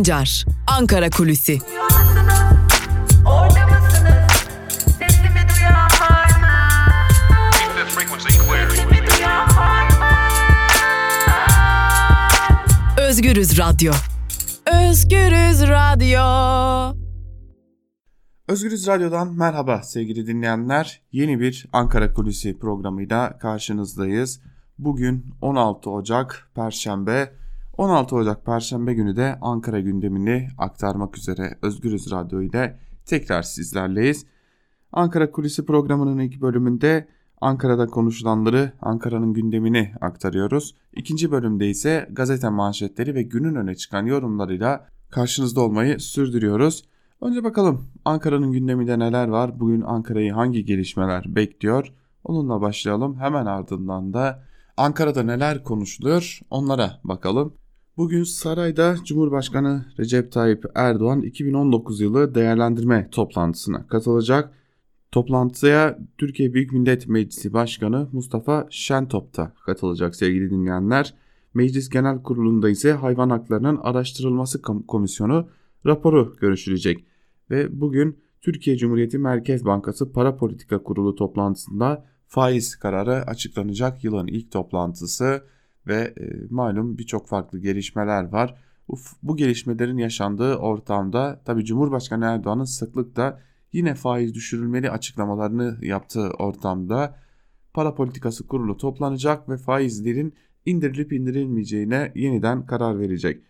Sancar, Ankara Kulüsi. Özgürüz Radyo. Özgürüz Radyo. Özgürüz Radyo'dan merhaba sevgili dinleyenler. Yeni bir Ankara Kulisi programıyla karşınızdayız. Bugün 16 Ocak Perşembe 16 Ocak Perşembe günü de Ankara gündemini aktarmak üzere Özgürüz Radyo ile tekrar sizlerleyiz. Ankara Kulisi programının ilk bölümünde Ankara'da konuşulanları, Ankara'nın gündemini aktarıyoruz. İkinci bölümde ise gazete manşetleri ve günün öne çıkan yorumlarıyla karşınızda olmayı sürdürüyoruz. Önce bakalım Ankara'nın gündeminde neler var? Bugün Ankara'yı hangi gelişmeler bekliyor? Onunla başlayalım. Hemen ardından da Ankara'da neler konuşuluyor onlara bakalım. Bugün sarayda Cumhurbaşkanı Recep Tayyip Erdoğan 2019 yılı değerlendirme toplantısına katılacak. Toplantıya Türkiye Büyük Millet Meclisi Başkanı Mustafa Şentop da katılacak sevgili dinleyenler. Meclis Genel Kurulu'nda ise hayvan haklarının araştırılması komisyonu raporu görüşülecek. Ve bugün Türkiye Cumhuriyeti Merkez Bankası Para Politika Kurulu toplantısında faiz kararı açıklanacak yılın ilk toplantısı ve e, malum birçok farklı gelişmeler var. Bu, bu gelişmelerin yaşandığı ortamda tabi Cumhurbaşkanı Erdoğan'ın sıklıkla yine faiz düşürülmeli açıklamalarını yaptığı ortamda para politikası kurulu toplanacak ve faizlerin indirilip indirilmeyeceğine yeniden karar verecek.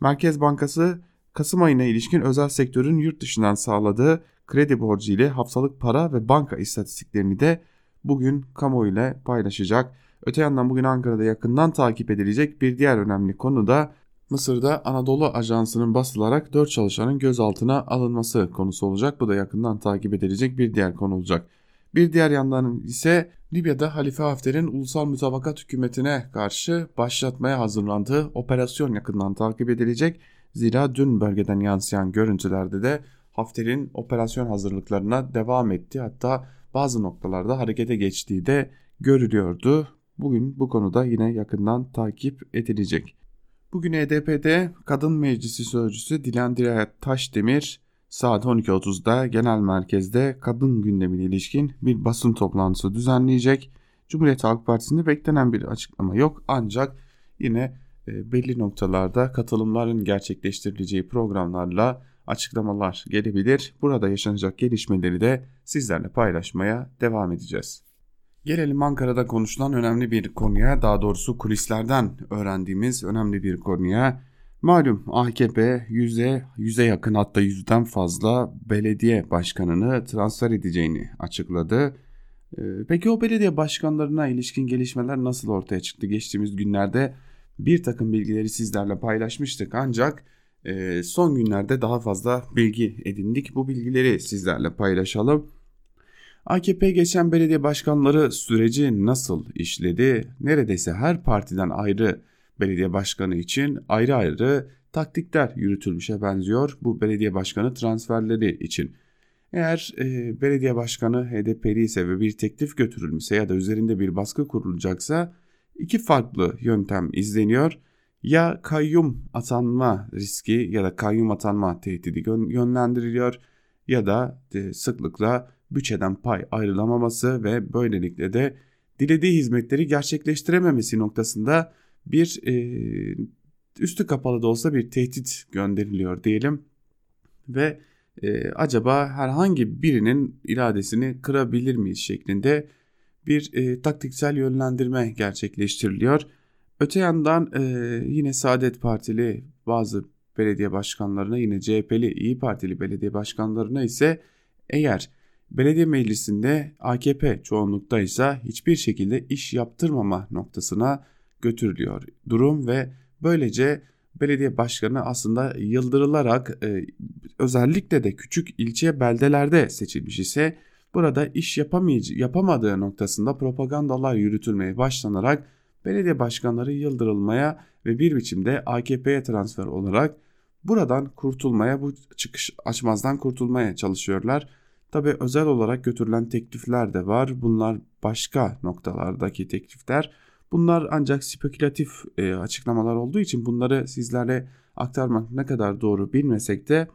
Merkez Bankası Kasım ayına ilişkin özel sektörün yurt dışından sağladığı kredi borcu ile haftalık para ve banka istatistiklerini de bugün kamuoyu paylaşacak. Öte yandan bugün Ankara'da yakından takip edilecek bir diğer önemli konu da Mısır'da Anadolu Ajansı'nın basılarak 4 çalışanın gözaltına alınması konusu olacak. Bu da yakından takip edilecek bir diğer konu olacak. Bir diğer yandan ise Libya'da Halife Hafter'in ulusal mütabakat hükümetine karşı başlatmaya hazırlandığı operasyon yakından takip edilecek. Zira dün bölgeden yansıyan görüntülerde de Hafter'in operasyon hazırlıklarına devam etti. Hatta bazı noktalarda harekete geçtiği de görülüyordu. Bugün bu konuda yine yakından takip edilecek. Bugün EDP'de Kadın Meclisi Sözcüsü Dilan Dirayet Taşdemir saat 12.30'da genel merkezde kadın gündemine ilişkin bir basın toplantısı düzenleyecek. Cumhuriyet Halk Partisi'nde beklenen bir açıklama yok ancak yine e, belli noktalarda katılımların gerçekleştirileceği programlarla açıklamalar gelebilir. Burada yaşanacak gelişmeleri de sizlerle paylaşmaya devam edeceğiz. Gelelim Ankara'da konuşulan önemli bir konuya, daha doğrusu kulislerden öğrendiğimiz önemli bir konuya. Malum AKP yüze, yüze yakın hatta yüzden fazla belediye başkanını transfer edeceğini açıkladı. Ee, peki o belediye başkanlarına ilişkin gelişmeler nasıl ortaya çıktı? Geçtiğimiz günlerde bir takım bilgileri sizlerle paylaşmıştık ancak e, son günlerde daha fazla bilgi edindik. Bu bilgileri sizlerle paylaşalım. AKP geçen belediye başkanları süreci nasıl işledi? Neredeyse her partiden ayrı belediye başkanı için ayrı ayrı taktikler yürütülmüşe benziyor bu belediye başkanı transferleri için. Eğer e, belediye başkanı HDP'li ise ve bir teklif götürülmüşse ya da üzerinde bir baskı kurulacaksa iki farklı yöntem izleniyor. Ya kayyum atanma riski ya da kayyum atanma tehdidi yönlendiriliyor ya da e, sıklıkla bütçeden pay ayrılamaması ve böylelikle de dilediği hizmetleri gerçekleştirememesi noktasında bir e, üstü kapalı da olsa bir tehdit gönderiliyor diyelim ve e, acaba herhangi birinin iradesini kırabilir miyiz şeklinde bir e, taktiksel yönlendirme gerçekleştiriliyor. Öte yandan e, yine Saadet Partili bazı belediye başkanlarına yine CHP'li İyi Partili belediye başkanlarına ise eğer belediye meclisinde AKP çoğunlukta ise hiçbir şekilde iş yaptırmama noktasına götürülüyor durum ve böylece belediye başkanı aslında yıldırılarak e, özellikle de küçük ilçe beldelerde seçilmiş ise burada iş yapamadığı noktasında propagandalar yürütülmeye başlanarak belediye başkanları yıldırılmaya ve bir biçimde AKP'ye transfer olarak buradan kurtulmaya bu çıkış açmazdan kurtulmaya çalışıyorlar. Tabi özel olarak götürülen teklifler de var. Bunlar başka noktalardaki teklifler. Bunlar ancak spekülatif e, açıklamalar olduğu için bunları sizlerle aktarmak ne kadar doğru bilmesek de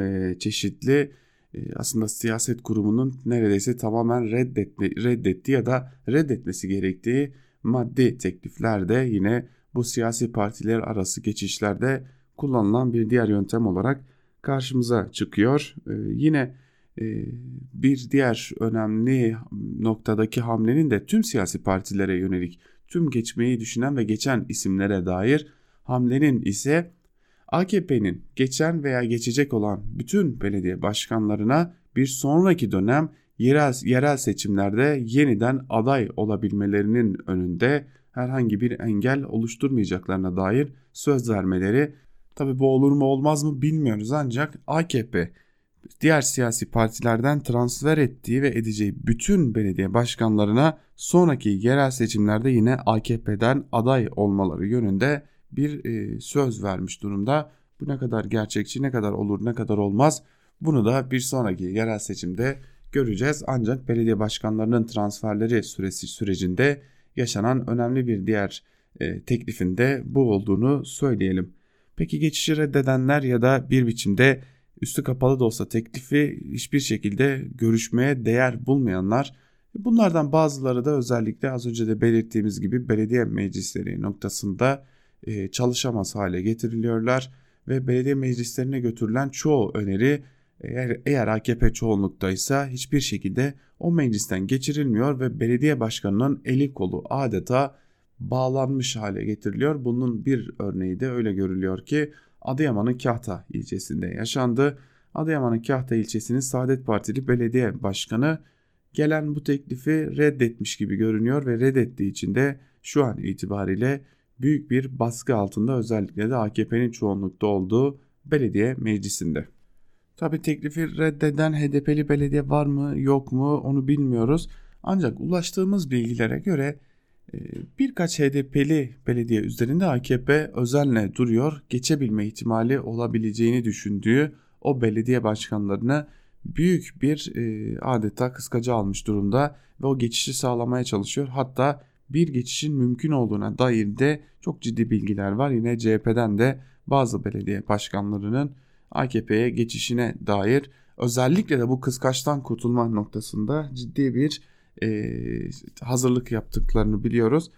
e, çeşitli e, aslında siyaset kurumunun neredeyse tamamen reddetme, reddetti ya da reddetmesi gerektiği maddi teklifler de yine bu siyasi partiler arası geçişlerde kullanılan bir diğer yöntem olarak karşımıza çıkıyor. E, yine bir diğer önemli noktadaki hamlenin de tüm siyasi partilere yönelik tüm geçmeyi düşünen ve geçen isimlere dair hamlenin ise AKP'nin geçen veya geçecek olan bütün belediye başkanlarına bir sonraki dönem yerel, yerel seçimlerde yeniden aday olabilmelerinin önünde herhangi bir engel oluşturmayacaklarına dair söz vermeleri. Tabi bu olur mu olmaz mı bilmiyoruz ancak AKP diğer siyasi partilerden transfer ettiği ve edeceği bütün belediye başkanlarına sonraki yerel seçimlerde yine AKP'den aday olmaları yönünde bir e, söz vermiş durumda. Bu ne kadar gerçekçi, ne kadar olur, ne kadar olmaz bunu da bir sonraki yerel seçimde göreceğiz. Ancak belediye başkanlarının transferleri süresi sürecinde yaşanan önemli bir diğer e, teklifinde bu olduğunu söyleyelim. Peki geçişi reddedenler ya da bir biçimde üstü kapalı da olsa teklifi hiçbir şekilde görüşmeye değer bulmayanlar bunlardan bazıları da özellikle az önce de belirttiğimiz gibi belediye meclisleri noktasında e, çalışamaz hale getiriliyorlar ve belediye meclislerine götürülen çoğu öneri eğer, eğer AKP çoğunluktaysa hiçbir şekilde o meclisten geçirilmiyor ve belediye başkanının eli kolu adeta bağlanmış hale getiriliyor. Bunun bir örneği de öyle görülüyor ki Adıyaman'ın Kahta ilçesinde yaşandı. Adıyaman'ın Kahta ilçesinin Saadet Partili belediye başkanı gelen bu teklifi reddetmiş gibi görünüyor ve reddettiği için de şu an itibariyle büyük bir baskı altında özellikle de AKP'nin çoğunlukta olduğu belediye meclisinde. Tabi teklifi reddeden HDP'li belediye var mı yok mu onu bilmiyoruz. Ancak ulaştığımız bilgilere göre birkaç HDP'li belediye üzerinde AKP özenle duruyor. Geçebilme ihtimali olabileceğini düşündüğü o belediye başkanlarını büyük bir e, adeta kıskacı almış durumda ve o geçişi sağlamaya çalışıyor. Hatta bir geçişin mümkün olduğuna dair de çok ciddi bilgiler var. Yine CHP'den de bazı belediye başkanlarının AKP'ye geçişine dair özellikle de bu kıskaçtan kurtulma noktasında ciddi bir e, hazırlık yaptıklarını biliyoruz.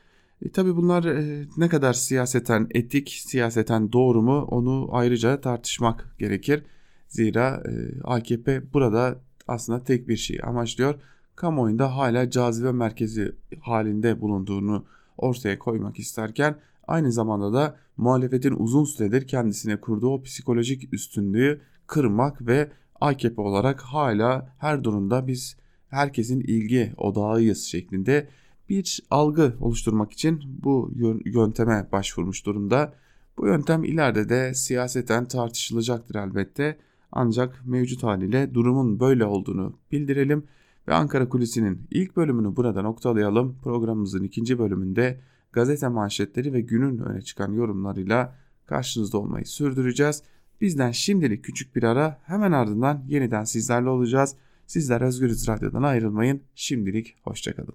E, tabii bunlar e, ne kadar siyaseten etik, siyaseten doğru mu onu ayrıca tartışmak gerekir. Zira AKP burada aslında tek bir şey amaçlıyor. Kamuoyunda hala cazibe merkezi halinde bulunduğunu ortaya koymak isterken aynı zamanda da muhalefetin uzun süredir kendisine kurduğu o psikolojik üstünlüğü kırmak ve AKP olarak hala her durumda biz herkesin ilgi odağıyız şeklinde bir algı oluşturmak için bu yönteme başvurmuş durumda. Bu yöntem ileride de siyaseten tartışılacaktır elbette. Ancak mevcut haliyle durumun böyle olduğunu bildirelim ve Ankara Kulisi'nin ilk bölümünü burada noktalayalım. Programımızın ikinci bölümünde gazete manşetleri ve günün öne çıkan yorumlarıyla karşınızda olmayı sürdüreceğiz. Bizden şimdilik küçük bir ara hemen ardından yeniden sizlerle olacağız. Sizler Özgürüz Radyo'dan ayrılmayın. Şimdilik hoşçakalın.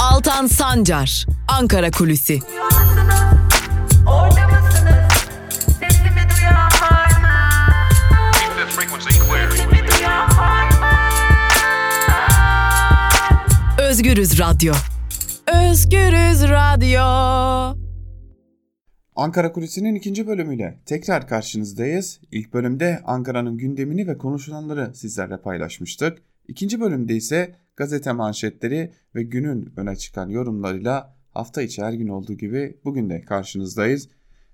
Altan Sancar, Ankara Kulüsi. Özgürüz Radyo. Özgürüz Radyo. Ankara Kulisi'nin ikinci bölümüyle tekrar karşınızdayız. İlk bölümde Ankara'nın gündemini ve konuşulanları sizlerle paylaşmıştık. İkinci bölümde ise gazete manşetleri ve günün öne çıkan yorumlarıyla hafta içi her gün olduğu gibi bugün de karşınızdayız.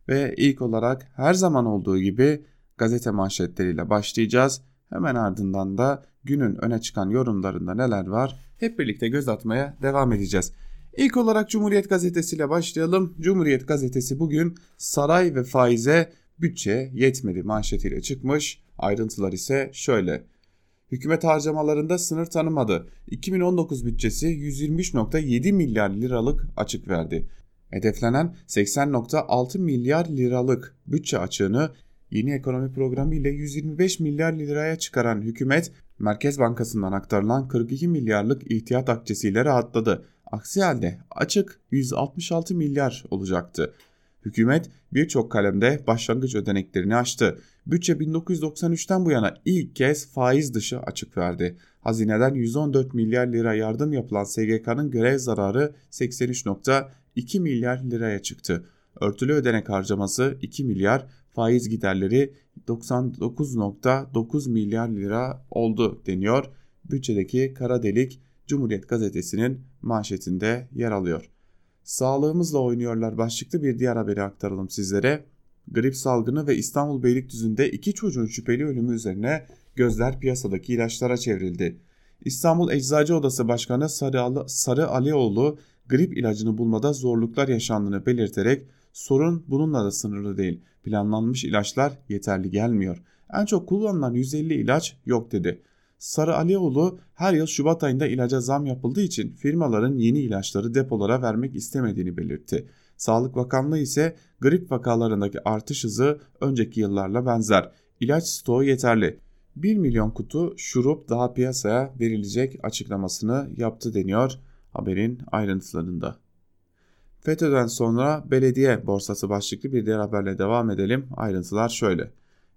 Ve ilk olarak her zaman olduğu gibi gazete manşetleriyle başlayacağız. Hemen ardından da günün öne çıkan yorumlarında neler var hep birlikte göz atmaya devam edeceğiz. İlk olarak Cumhuriyet Gazetesi ile başlayalım. Cumhuriyet Gazetesi bugün saray ve faize bütçe yetmedi manşetiyle çıkmış. Ayrıntılar ise şöyle. Hükümet harcamalarında sınır tanımadı. 2019 bütçesi 123.7 milyar liralık açık verdi. Hedeflenen 80.6 milyar liralık bütçe açığını yeni ekonomi programı ile 125 milyar liraya çıkaran hükümet Merkez Bankası'ndan aktarılan 42 milyarlık ihtiyat akçesiyle rahatladı. Aksi halde açık 166 milyar olacaktı. Hükümet birçok kalemde başlangıç ödeneklerini açtı. Bütçe 1993'ten bu yana ilk kez faiz dışı açık verdi. Hazineden 114 milyar lira yardım yapılan SGK'nın görev zararı 83.2 milyar liraya çıktı. Örtülü ödenek harcaması 2 milyar, faiz giderleri 99.9 milyar lira oldu deniyor. Bütçedeki kara delik Cumhuriyet gazetesinin manşetinde yer alıyor. Sağlığımızla oynuyorlar başlıklı bir diğer haberi aktaralım sizlere. Grip salgını ve İstanbul Beylikdüzü'nde iki çocuğun şüpheli ölümü üzerine gözler piyasadaki ilaçlara çevrildi. İstanbul Eczacı Odası Başkanı Sarı, Sarı Alioğlu grip ilacını bulmada zorluklar yaşandığını belirterek sorun bununla da sınırlı değil. Planlanmış ilaçlar yeterli gelmiyor. En çok kullanılan 150 ilaç yok dedi. Sarı Alioğlu her yıl Şubat ayında ilaca zam yapıldığı için firmaların yeni ilaçları depolara vermek istemediğini belirtti. Sağlık Bakanlığı ise grip vakalarındaki artış hızı önceki yıllarla benzer. İlaç stoğu yeterli. 1 milyon kutu şurup daha piyasaya verilecek açıklamasını yaptı deniyor haberin ayrıntılarında. FETÖ'den sonra belediye borsası başlıklı bir diğer haberle devam edelim. Ayrıntılar şöyle.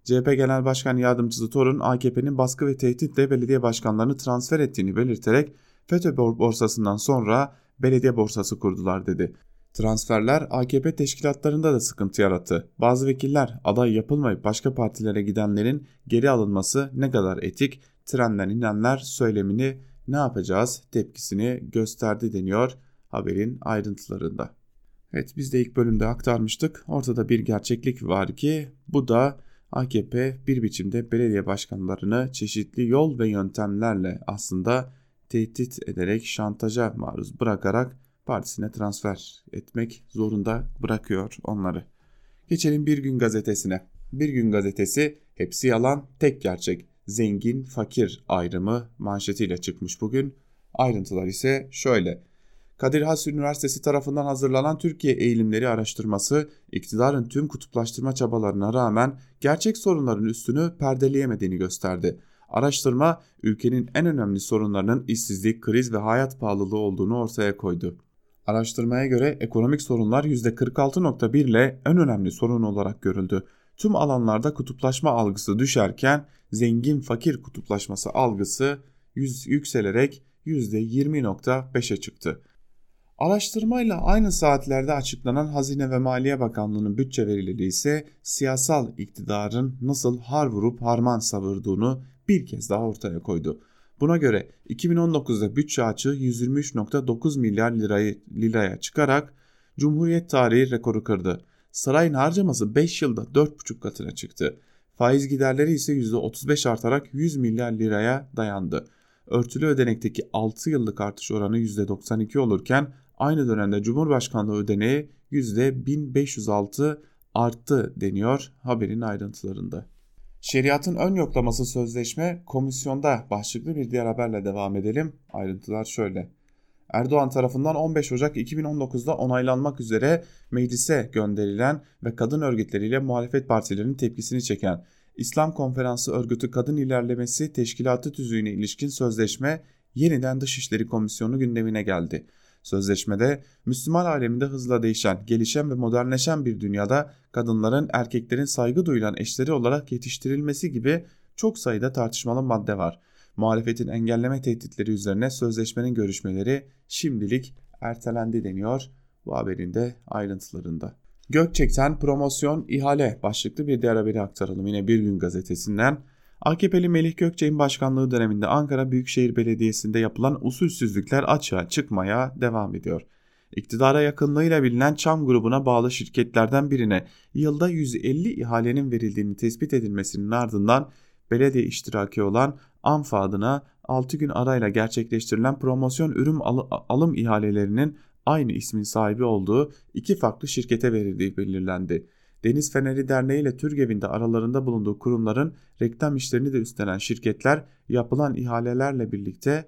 CHP Genel Başkan Yardımcısı Torun AKP'nin baskı ve tehditle belediye başkanlarını transfer ettiğini belirterek FETÖ borsasından sonra belediye borsası kurdular dedi. Transferler AKP teşkilatlarında da sıkıntı yarattı. Bazı vekiller aday yapılmayıp başka partilere gidenlerin geri alınması ne kadar etik, trenden inenler söylemini ne yapacağız tepkisini gösterdi deniyor haberin ayrıntılarında. Evet biz de ilk bölümde aktarmıştık. Ortada bir gerçeklik var ki bu da AKP bir biçimde belediye başkanlarını çeşitli yol ve yöntemlerle aslında tehdit ederek şantaja maruz bırakarak partisine transfer etmek zorunda bırakıyor onları. Geçelim Bir Gün Gazetesi'ne. Bir Gün Gazetesi hepsi yalan tek gerçek zengin fakir ayrımı manşetiyle çıkmış bugün. Ayrıntılar ise şöyle. Kadir Has Üniversitesi tarafından hazırlanan Türkiye eğilimleri araştırması iktidarın tüm kutuplaştırma çabalarına rağmen gerçek sorunların üstünü perdeleyemediğini gösterdi. Araştırma ülkenin en önemli sorunlarının işsizlik, kriz ve hayat pahalılığı olduğunu ortaya koydu. Araştırmaya göre ekonomik sorunlar %46.1 ile en önemli sorun olarak görüldü. Tüm alanlarda kutuplaşma algısı düşerken zengin fakir kutuplaşması algısı yükselerek %20.5'e çıktı. Araştırmayla aynı saatlerde açıklanan Hazine ve Maliye Bakanlığı'nın bütçe verileri ise siyasal iktidarın nasıl har vurup harman savurduğunu bir kez daha ortaya koydu. Buna göre 2019'da bütçe açığı 123.9 milyar lirayı, liraya çıkarak Cumhuriyet tarihi rekoru kırdı. Sarayın harcaması 5 yılda 4,5 katına çıktı. Faiz giderleri ise %35 artarak 100 milyar liraya dayandı. Örtülü ödenekteki 6 yıllık artış oranı %92 olurken aynı dönemde Cumhurbaşkanlığı ödeneği %1506 arttı deniyor haberin ayrıntılarında. Şeriatın ön yoklaması sözleşme komisyonda başlıklı bir diğer haberle devam edelim. Ayrıntılar şöyle. Erdoğan tarafından 15 Ocak 2019'da onaylanmak üzere meclise gönderilen ve kadın örgütleriyle muhalefet partilerinin tepkisini çeken İslam Konferansı Örgütü Kadın İlerlemesi Teşkilatı tüzüğüne ilişkin sözleşme yeniden Dışişleri Komisyonu gündemine geldi. Sözleşmede Müslüman aleminde hızla değişen, gelişen ve modernleşen bir dünyada kadınların erkeklerin saygı duyulan eşleri olarak yetiştirilmesi gibi çok sayıda tartışmalı madde var. Muhalefetin engelleme tehditleri üzerine sözleşmenin görüşmeleri şimdilik ertelendi deniyor bu haberin de ayrıntılarında. Gökçek'ten promosyon ihale başlıklı bir diğer haberi aktaralım yine Bir Gün Gazetesi'nden. AKP'li Melih Gökçek'in başkanlığı döneminde Ankara Büyükşehir Belediyesi'nde yapılan usulsüzlükler açığa çıkmaya devam ediyor. İktidara yakınlığıyla bilinen Çam grubuna bağlı şirketlerden birine yılda 150 ihalenin verildiğini tespit edilmesinin ardından belediye iştiraki olan ANFA adına 6 gün arayla gerçekleştirilen promosyon ürün alım ihalelerinin aynı ismin sahibi olduğu iki farklı şirkete verildiği belirlendi. Deniz Feneri Derneği ile Türgev'in de aralarında bulunduğu kurumların reklam işlerini de üstlenen şirketler yapılan ihalelerle birlikte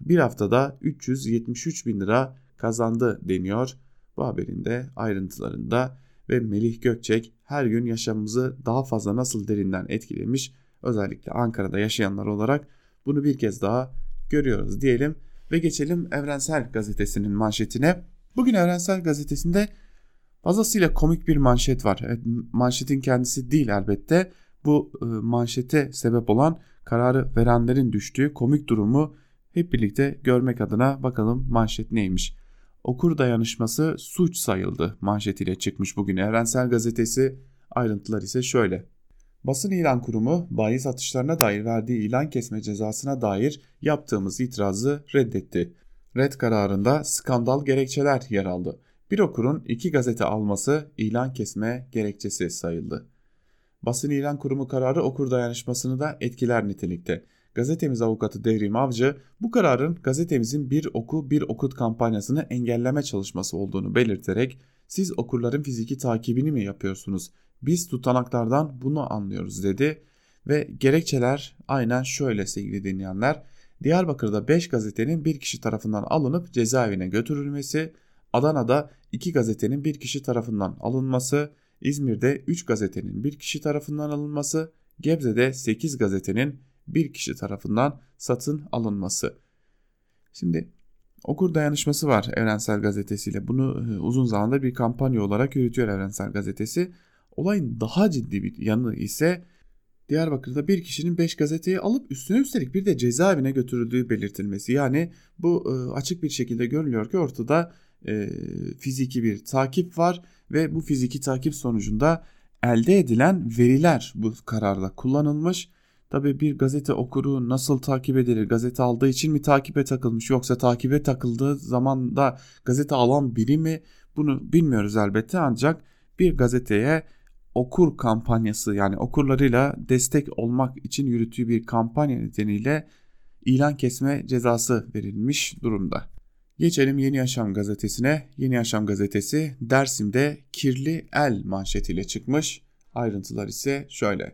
bir haftada 373 bin lira kazandı deniyor bu haberin de ayrıntılarında ve Melih Gökçek her gün yaşamımızı daha fazla nasıl derinden etkilemiş özellikle Ankara'da yaşayanlar olarak Bunu bir kez daha görüyoruz diyelim ve geçelim Evrensel Gazetesi'nin manşetine. Bugün Evrensel Gazetesi'nde fazlasıyla komik bir manşet var. Evet, manşetin kendisi değil elbette. Bu e, manşete sebep olan kararı verenlerin düştüğü komik durumu hep birlikte görmek adına bakalım manşet neymiş. Okur dayanışması suç sayıldı manşetiyle çıkmış bugün Evrensel Gazetesi. Ayrıntılar ise şöyle. Basın İlan Kurumu bayi satışlarına dair verdiği ilan kesme cezasına dair yaptığımız itirazı reddetti. Red kararında skandal gerekçeler yer aldı. Bir okurun iki gazete alması ilan kesme gerekçesi sayıldı. Basın İlan Kurumu kararı okur dayanışmasını da etkiler nitelikte. Gazetemiz avukatı Devrim Avcı bu kararın gazetemizin bir oku bir okut kampanyasını engelleme çalışması olduğunu belirterek siz okurların fiziki takibini mi yapıyorsunuz? Biz tutanaklardan bunu anlıyoruz dedi ve gerekçeler aynen şöyle sevgili dinleyenler. Diyarbakır'da 5 gazetenin bir kişi tarafından alınıp cezaevine götürülmesi, Adana'da 2 gazetenin bir kişi tarafından alınması, İzmir'de 3 gazetenin bir kişi tarafından alınması, Gebze'de 8 gazetenin bir kişi tarafından satın alınması. Şimdi okur dayanışması var Evrensel Gazetesi ile. Bunu e, uzun zamandır bir kampanya olarak yürütüyor Evrensel Gazetesi. Olayın daha ciddi bir yanı ise Diyarbakır'da bir kişinin 5 gazeteyi alıp üstüne üstelik bir de cezaevine götürüldüğü belirtilmesi. Yani bu e, açık bir şekilde görülüyor ki ortada e, fiziki bir takip var ve bu fiziki takip sonucunda elde edilen veriler bu kararda kullanılmış. Tabi bir gazete okuru nasıl takip edilir? Gazete aldığı için mi takibe takılmış yoksa takibe takıldığı zaman da gazete alan biri mi? Bunu bilmiyoruz elbette ancak bir gazeteye okur kampanyası yani okurlarıyla destek olmak için yürüttüğü bir kampanya nedeniyle ilan kesme cezası verilmiş durumda. Geçelim Yeni Yaşam gazetesine. Yeni Yaşam gazetesi Dersim'de kirli el manşetiyle çıkmış. Ayrıntılar ise şöyle.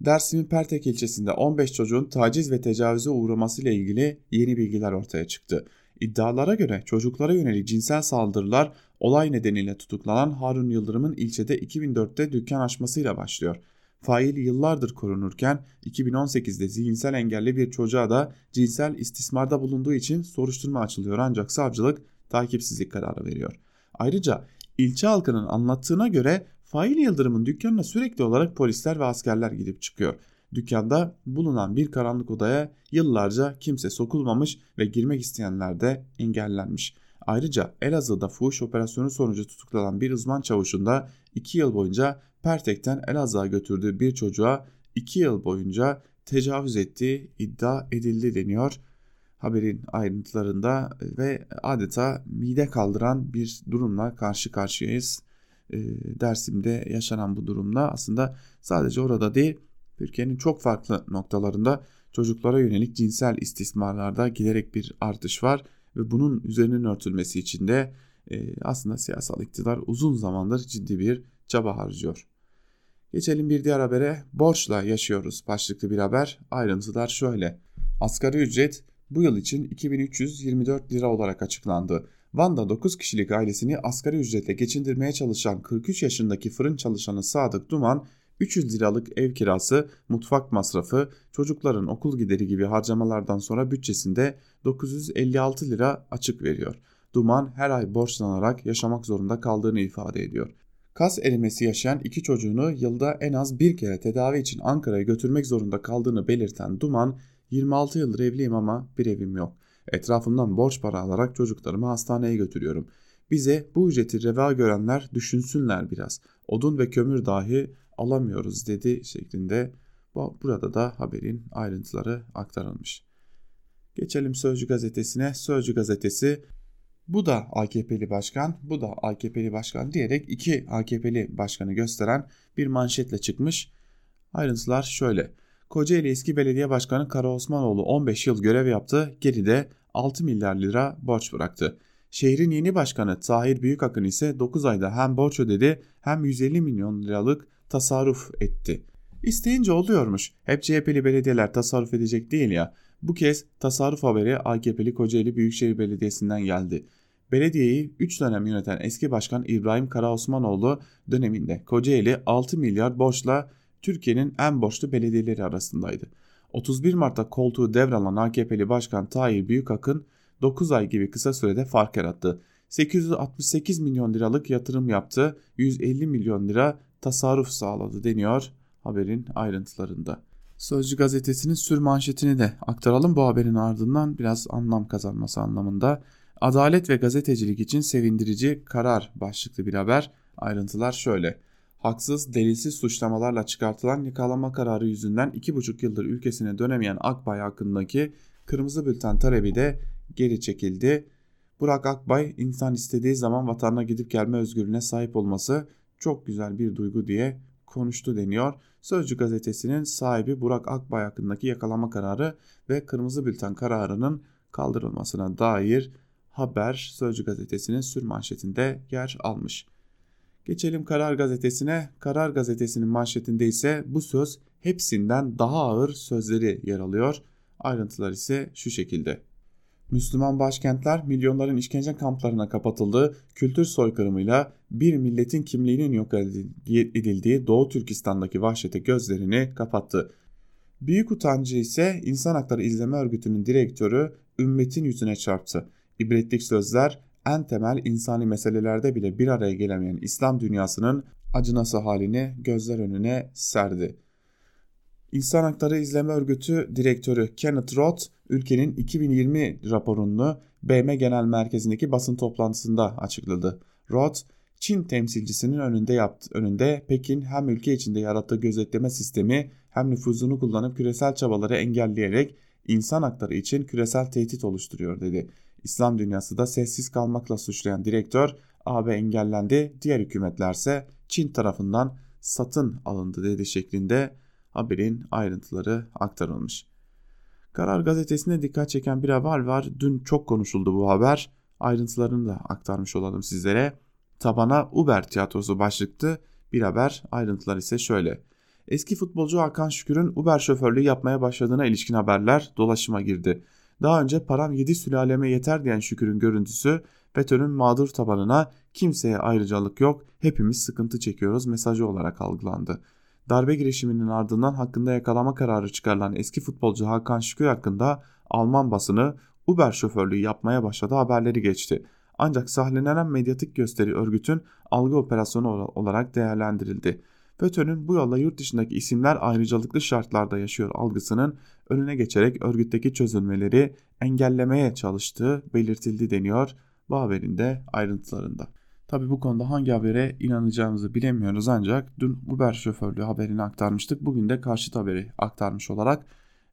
Dersim'in Pertek ilçesinde 15 çocuğun taciz ve tecavüze uğramasıyla ilgili yeni bilgiler ortaya çıktı. İddialara göre çocuklara yönelik cinsel saldırılar olay nedeniyle tutuklanan Harun Yıldırım'ın ilçede 2004'te dükkan açmasıyla başlıyor. Fail yıllardır korunurken 2018'de zihinsel engelli bir çocuğa da cinsel istismarda bulunduğu için soruşturma açılıyor ancak savcılık takipsizlik kararı veriyor. Ayrıca ilçe halkının anlattığına göre Fail Yıldırım'ın dükkanına sürekli olarak polisler ve askerler gidip çıkıyor. Dükkanda bulunan bir karanlık odaya yıllarca kimse sokulmamış ve girmek isteyenler de engellenmiş. Ayrıca Elazığ'da fuhuş operasyonu sonucu tutuklanan bir uzman çavuşun da 2 yıl boyunca Pertek'ten Elazığ'a götürdüğü bir çocuğa 2 yıl boyunca tecavüz ettiği iddia edildi deniyor haberin ayrıntılarında ve adeta mide kaldıran bir durumla karşı karşıyayız. E, Dersim'de yaşanan bu durumda aslında sadece orada değil Türkiye'nin çok farklı noktalarında çocuklara yönelik cinsel istismarlarda giderek bir artış var ve bunun üzerinin örtülmesi için de e, aslında siyasal iktidar uzun zamandır ciddi bir çaba harcıyor. Geçelim bir diğer habere. Borçla yaşıyoruz başlıklı bir haber. Ayrıntılar şöyle. Asgari ücret bu yıl için 2324 lira olarak açıklandı. Van'da 9 kişilik ailesini asgari ücretle geçindirmeye çalışan 43 yaşındaki fırın çalışanı Sadık Duman 300 liralık ev kirası, mutfak masrafı, çocukların okul gideri gibi harcamalardan sonra bütçesinde 956 lira açık veriyor. Duman her ay borçlanarak yaşamak zorunda kaldığını ifade ediyor. Kas erimesi yaşayan iki çocuğunu yılda en az bir kere tedavi için Ankara'ya götürmek zorunda kaldığını belirten Duman, 26 yıldır evliyim ama bir evim yok. Etrafımdan borç para alarak çocuklarımı hastaneye götürüyorum. Bize bu ücreti reva görenler düşünsünler biraz. Odun ve kömür dahi alamıyoruz dedi şeklinde burada da haberin ayrıntıları aktarılmış. Geçelim Sözcü gazetesine. Sözcü gazetesi bu da AKP'li başkan, bu da AKP'li başkan diyerek iki AKP'li başkanı gösteren bir manşetle çıkmış. Ayrıntılar şöyle. Kocaeli eski belediye başkanı Kara Osmanoğlu 15 yıl görev yaptı, geride 6 milyar lira borç bıraktı. Şehrin yeni başkanı Tahir Büyükakın ise 9 ayda hem borç ödedi hem 150 milyon liralık tasarruf etti. İsteyince oluyormuş. Hep CHP'li belediyeler tasarruf edecek değil ya. Bu kez tasarruf haberi AKP'li Kocaeli Büyükşehir Belediyesi'nden geldi. Belediyeyi 3 dönem yöneten eski başkan İbrahim Karaosmanoğlu döneminde Kocaeli 6 milyar borçla Türkiye'nin en borçlu belediyeleri arasındaydı. 31 Mart'ta koltuğu devralan AKP'li Başkan Tahir Büyükakın 9 ay gibi kısa sürede fark yarattı. 868 milyon liralık yatırım yaptı, 150 milyon lira tasarruf sağladı deniyor haberin ayrıntılarında. Sözcü gazetesinin sür manşetini de aktaralım bu haberin ardından biraz anlam kazanması anlamında. Adalet ve gazetecilik için sevindirici karar başlıklı bir haber. Ayrıntılar şöyle. Haksız, delilsiz suçlamalarla çıkartılan yakalama kararı yüzünden 2,5 yıldır ülkesine dönemeyen Akbay hakkındaki kırmızı bülten talebi de geri çekildi. Burak Akbay insan istediği zaman vatanına gidip gelme özgürlüğüne sahip olması çok güzel bir duygu diye konuştu deniyor. Sözcü gazetesinin sahibi Burak Akbay hakkındaki yakalama kararı ve kırmızı bülten kararının kaldırılmasına dair haber Sözcü gazetesinin sür manşetinde yer almış. Geçelim Karar Gazetesi'ne. Karar Gazetesi'nin manşetinde ise bu söz hepsinden daha ağır sözleri yer alıyor. Ayrıntılar ise şu şekilde. Müslüman başkentler milyonların işkence kamplarına kapatıldığı kültür soykırımıyla bir milletin kimliğinin yok edildiği Doğu Türkistan'daki vahşete gözlerini kapattı. Büyük utancı ise İnsan Hakları İzleme Örgütü'nün direktörü ümmetin yüzüne çarptı. İbretlik sözler en temel insani meselelerde bile bir araya gelemeyen İslam dünyasının acınası halini gözler önüne serdi. İnsan Hakları İzleme Örgütü Direktörü Kenneth Roth, ülkenin 2020 raporunu BM Genel Merkezi'ndeki basın toplantısında açıkladı. Roth, Çin temsilcisinin önünde yaptı, önünde Pekin hem ülke içinde yarattığı gözetleme sistemi hem nüfuzunu kullanıp küresel çabaları engelleyerek insan hakları için küresel tehdit oluşturuyor dedi. İslam dünyası da sessiz kalmakla suçlayan direktör AB engellendi, diğer hükümetlerse Çin tarafından satın alındı dedi şeklinde haberin ayrıntıları aktarılmış. Karar gazetesine dikkat çeken bir haber var. Dün çok konuşuldu bu haber. Ayrıntılarını da aktarmış olalım sizlere. Tabana Uber tiyatrosu başlıktı. Bir haber ayrıntılar ise şöyle. Eski futbolcu Hakan Şükür'ün Uber şoförlüğü yapmaya başladığına ilişkin haberler dolaşıma girdi. Daha önce param 7 sülaleme yeter diyen Şükür'ün görüntüsü FETÖ'nün mağdur tabanına kimseye ayrıcalık yok hepimiz sıkıntı çekiyoruz mesajı olarak algılandı. Darbe girişiminin ardından hakkında yakalama kararı çıkarılan eski futbolcu Hakan Şükür hakkında Alman basını Uber şoförlüğü yapmaya başladı haberleri geçti. Ancak sahnelenen medyatik gösteri örgütün algı operasyonu olarak değerlendirildi. FETÖ'nün bu yolla yurt dışındaki isimler ayrıcalıklı şartlarda yaşıyor algısının önüne geçerek örgütteki çözülmeleri engellemeye çalıştığı belirtildi deniyor bu haberin de ayrıntılarında. Tabi bu konuda hangi habere inanacağımızı bilemiyoruz ancak dün Uber şoförlüğü haberini aktarmıştık. Bugün de karşıt haberi aktarmış olarak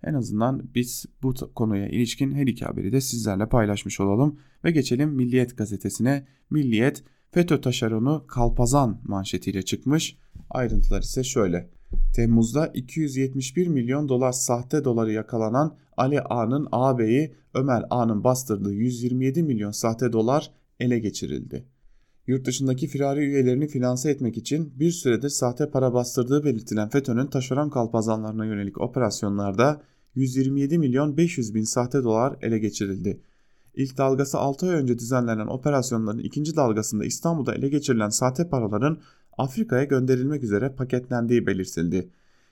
en azından biz bu konuya ilişkin her iki haberi de sizlerle paylaşmış olalım. Ve geçelim Milliyet gazetesine. Milliyet FETÖ taşeronu Kalpazan manşetiyle çıkmış. Ayrıntılar ise şöyle. Temmuz'da 271 milyon dolar sahte doları yakalanan Ali A'nın ağabeyi Ömer A'nın bastırdığı 127 milyon sahte dolar ele geçirildi. Yurt dışındaki firari üyelerini finanse etmek için bir süredir sahte para bastırdığı belirtilen FETÖ'nün taşeron kalpazanlarına yönelik operasyonlarda 127 milyon 500 bin sahte dolar ele geçirildi. İlk dalgası 6 ay önce düzenlenen operasyonların ikinci dalgasında İstanbul'da ele geçirilen sahte paraların Afrika'ya gönderilmek üzere paketlendiği belirtildi.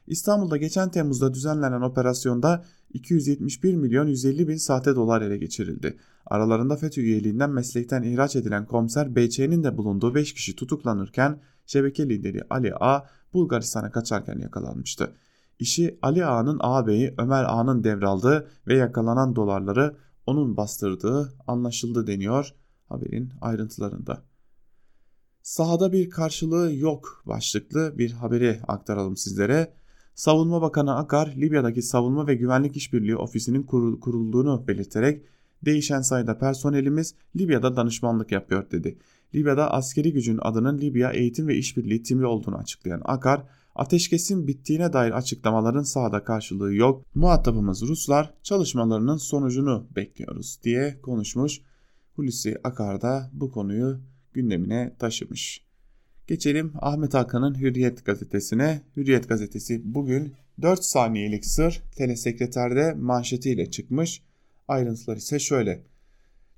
İstanbul'da geçen Temmuz'da düzenlenen operasyonda 271 milyon 150 bin sahte dolar ele geçirildi. Aralarında FETÖ üyeliğinden meslekten ihraç edilen komiser BC'nin de bulunduğu 5 kişi tutuklanırken şebeke lideri Ali A Bulgaristan'a kaçarken yakalanmıştı. İşi Ali Ağa'nın ağabeyi Ömer Ağa'nın devraldığı ve yakalanan dolarları onun bastırdığı anlaşıldı deniyor haberin ayrıntılarında. Sahada bir karşılığı yok başlıklı bir haberi aktaralım sizlere. Savunma Bakanı Akar, Libya'daki Savunma ve Güvenlik İşbirliği Ofisi'nin kurulduğunu belirterek değişen sayıda personelimiz Libya'da danışmanlık yapıyor dedi. Libya'da askeri gücün adının Libya Eğitim ve İşbirliği Timi olduğunu açıklayan Akar, ateşkesin bittiğine dair açıklamaların sahada karşılığı yok. Muhatabımız Ruslar çalışmalarının sonucunu bekliyoruz diye konuşmuş. Hulusi Akar da bu konuyu gündemine taşımış. Geçelim Ahmet Hakan'ın Hürriyet gazetesine. Hürriyet gazetesi bugün 4 saniyelik sır telesekreterde manşetiyle çıkmış. Ayrıntılar ise şöyle.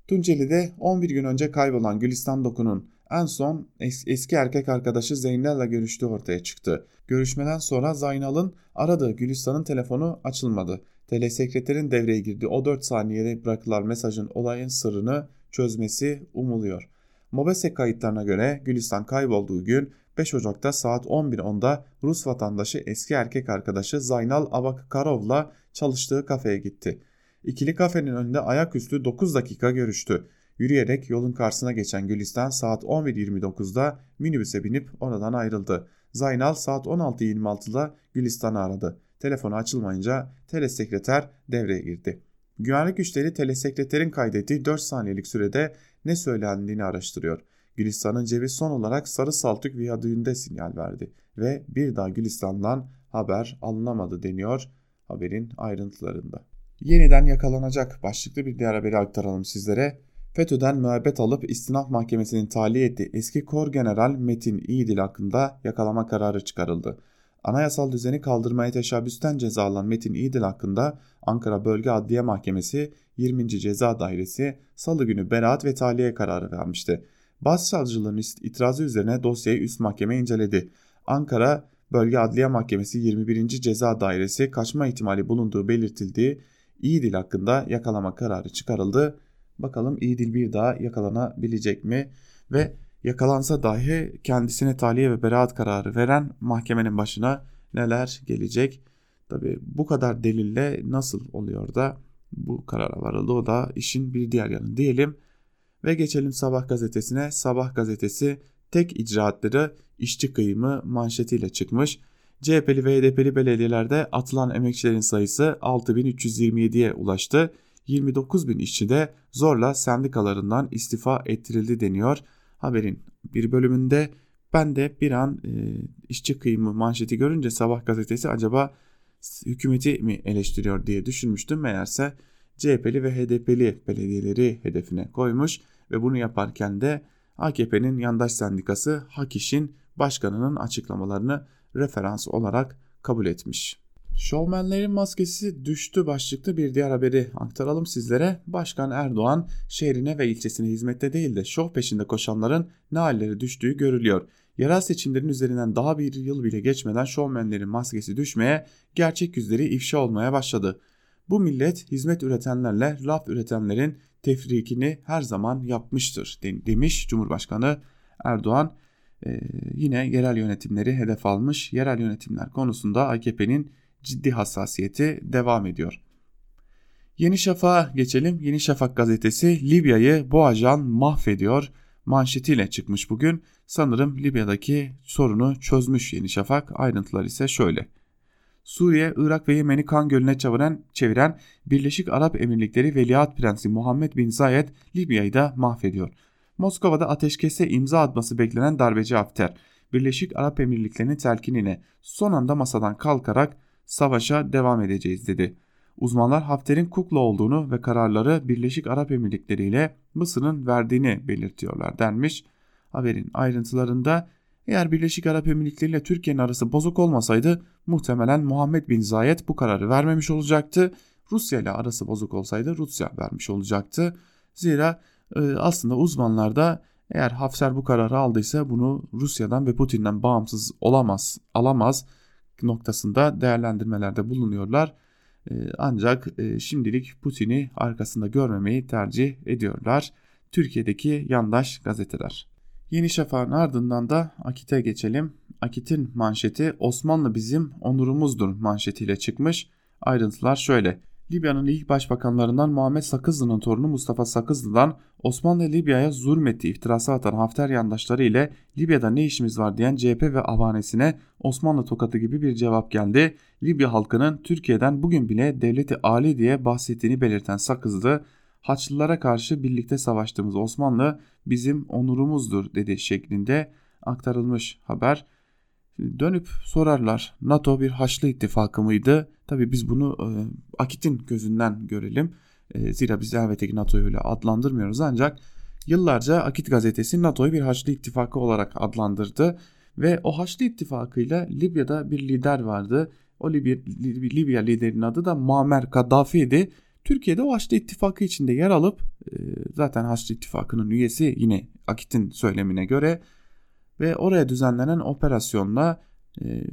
Tunceli'de 11 gün önce kaybolan Gülistan Doku'nun En son es eski erkek arkadaşı Zeynel'le görüştüğü ortaya çıktı. Görüşmeden sonra Zaynal'ın aradığı Gülistan'ın telefonu açılmadı. Telesekreterin devreye girdi. O 4 saniyede bırakılan mesajın olayın sırrını çözmesi umuluyor. Mobese kayıtlarına göre Gülistan kaybolduğu gün 5 Ocak'ta saat 11.10'da Rus vatandaşı eski erkek arkadaşı Zaynal Abakarov'la çalıştığı kafeye gitti. İkili kafenin önünde ayaküstü 9 dakika görüştü. Yürüyerek yolun karşısına geçen Gülistan saat 11.29'da minibüse binip oradan ayrıldı. Zaynal saat 16.26'da Gülistan'ı aradı. Telefonu açılmayınca telesekreter devreye girdi. Güvenlik güçleri telesekreterin kaydettiği 4 saniyelik sürede ne söylendiğini araştırıyor. Gülistan'ın cebi son olarak Sarı Saltuk viyadüğünde sinyal verdi ve bir daha Gülistan'dan haber alınamadı deniyor haberin ayrıntılarında. Yeniden yakalanacak başlıklı bir diğer haberi aktaralım sizlere. FETÖ'den müebbet alıp istinaf mahkemesinin tahliye ettiği eski kor general Metin İyidil hakkında yakalama kararı çıkarıldı. Anayasal düzeni kaldırmaya teşebbüsten ceza alan Metin İyidil hakkında Ankara Bölge Adliye Mahkemesi 20. Ceza Dairesi salı günü beraat ve tahliye kararı vermişti. Başsavcılığın itirazı üzerine dosyayı üst mahkeme inceledi. Ankara Bölge Adliye Mahkemesi 21. Ceza Dairesi kaçma ihtimali bulunduğu belirtildiği İyidil hakkında yakalama kararı çıkarıldı. Bakalım İyidil bir daha yakalanabilecek mi? Ve yakalansa dahi kendisine tahliye ve beraat kararı veren mahkemenin başına neler gelecek? Tabi bu kadar delille nasıl oluyor da bu karara varıldı o da işin bir diğer yanı diyelim. Ve geçelim Sabah gazetesine. Sabah gazetesi tek icraatları işçi kıyımı manşetiyle çıkmış. CHP'li ve HDP'li belediyelerde atılan emekçilerin sayısı 6327'ye ulaştı. 29 bin işçi de zorla sendikalarından istifa ettirildi deniyor. Haberin bir bölümünde ben de bir an e, işçi kıyımı manşeti görünce sabah gazetesi acaba hükümeti mi eleştiriyor diye düşünmüştüm. Meğerse CHP'li ve HDP'li belediyeleri hedefine koymuş ve bunu yaparken de AKP'nin yandaş sendikası HAKİŞ'in başkanının açıklamalarını referans olarak kabul etmiş. Şovmenlerin maskesi düştü başlıklı bir diğer haberi aktaralım sizlere. Başkan Erdoğan şehrine ve ilçesine hizmette değil de şov peşinde koşanların ne halleri düştüğü görülüyor. Yerel seçimlerin üzerinden daha bir yıl bile geçmeden şovmenlerin maskesi düşmeye, gerçek yüzleri ifşa olmaya başladı. Bu millet hizmet üretenlerle laf üretenlerin tefrikini her zaman yapmıştır demiş Cumhurbaşkanı Erdoğan. Ee, yine yerel yönetimleri hedef almış. Yerel yönetimler konusunda AKP'nin ciddi hassasiyeti devam ediyor. Yeni Şafak'a geçelim. Yeni Şafak gazetesi Libya'yı bu ajan mahvediyor manşetiyle çıkmış bugün. Sanırım Libya'daki sorunu çözmüş Yeni Şafak. Ayrıntılar ise şöyle. Suriye, Irak ve Yemen'i kan gölüne çeviren, çeviren Birleşik Arap Emirlikleri Veliaht Prensi Muhammed Bin Zayed Libya'yı da mahvediyor. Moskova'da ateşkese imza atması beklenen darbeci Hafter, Birleşik Arap Emirlikleri'nin telkinine son anda masadan kalkarak savaşa devam edeceğiz dedi. Uzmanlar Hafter'in kukla olduğunu ve kararları Birleşik Arap Emirlikleri ile Mısır'ın verdiğini belirtiyorlar denmiş. Haberin ayrıntılarında eğer Birleşik Arap Emirlikleri ile Türkiye'nin arası bozuk olmasaydı muhtemelen Muhammed Bin Zayed bu kararı vermemiş olacaktı. Rusya ile arası bozuk olsaydı Rusya vermiş olacaktı. Zira e, aslında uzmanlar da eğer Hafter bu kararı aldıysa bunu Rusya'dan ve Putin'den bağımsız olamaz, alamaz noktasında değerlendirmelerde bulunuyorlar. E, ancak e, şimdilik Putin'i arkasında görmemeyi tercih ediyorlar. Türkiye'deki yandaş gazeteler. Yeni Şafak'ın ardından da Akit'e geçelim. Akit'in manşeti Osmanlı bizim onurumuzdur manşetiyle çıkmış. Ayrıntılar şöyle. Libya'nın ilk başbakanlarından Muhammed Sakızlı'nın torunu Mustafa Sakızlı'dan Osmanlı Libya'ya zulmetti iftirası atan Hafter yandaşları ile Libya'da ne işimiz var diyen CHP ve avanesine Osmanlı tokatı gibi bir cevap geldi. Libya halkının Türkiye'den bugün bile devleti Ali diye bahsettiğini belirten Sakızlı, Haçlılara karşı birlikte savaştığımız Osmanlı bizim onurumuzdur dedi şeklinde aktarılmış haber. Dönüp sorarlar NATO bir Haçlı ittifakı mıydı? Tabi biz bunu e, Akit'in gözünden görelim. E, zira biz elbette NATO'yu öyle adlandırmıyoruz ancak yıllarca Akit gazetesi NATO'yu bir Haçlı ittifakı olarak adlandırdı. Ve o Haçlı ittifakıyla Libya'da bir lider vardı. O Libya, Libya liderinin adı da Muammer Kaddafi'ydi. Türkiye'de o Haçlı İttifakı içinde yer alıp e, zaten Haçlı İttifakı'nın üyesi yine Akit'in söylemine göre ve oraya düzenlenen operasyonla e,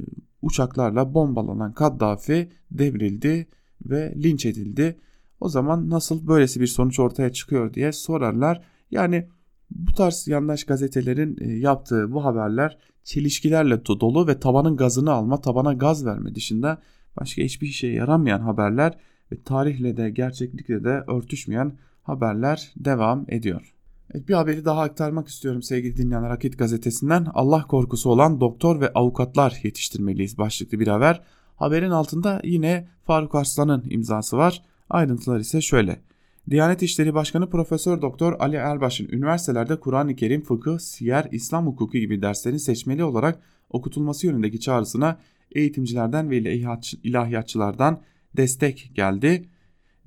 uçaklarla bombalanan Kaddafi devrildi ve linç edildi. O zaman nasıl böylesi bir sonuç ortaya çıkıyor diye sorarlar. Yani bu tarz yandaş gazetelerin e, yaptığı bu haberler çelişkilerle dolu ve tabanın gazını alma, tabana gaz verme dışında başka hiçbir şeye yaramayan haberler ve tarihle de gerçeklikle de örtüşmeyen haberler devam ediyor. Bir haberi daha aktarmak istiyorum sevgili dinleyenler Akit gazetesinden. Allah korkusu olan doktor ve avukatlar yetiştirmeliyiz başlıklı bir haber. Haberin altında yine Faruk Arslan'ın imzası var. Ayrıntılar ise şöyle. Diyanet İşleri Başkanı Profesör Doktor Ali Erbaş'ın üniversitelerde Kur'an-ı Kerim, fıkıh, siyer, İslam hukuku gibi derslerin seçmeli olarak okutulması yönündeki çağrısına eğitimcilerden ve ilahiyatçılardan destek geldi.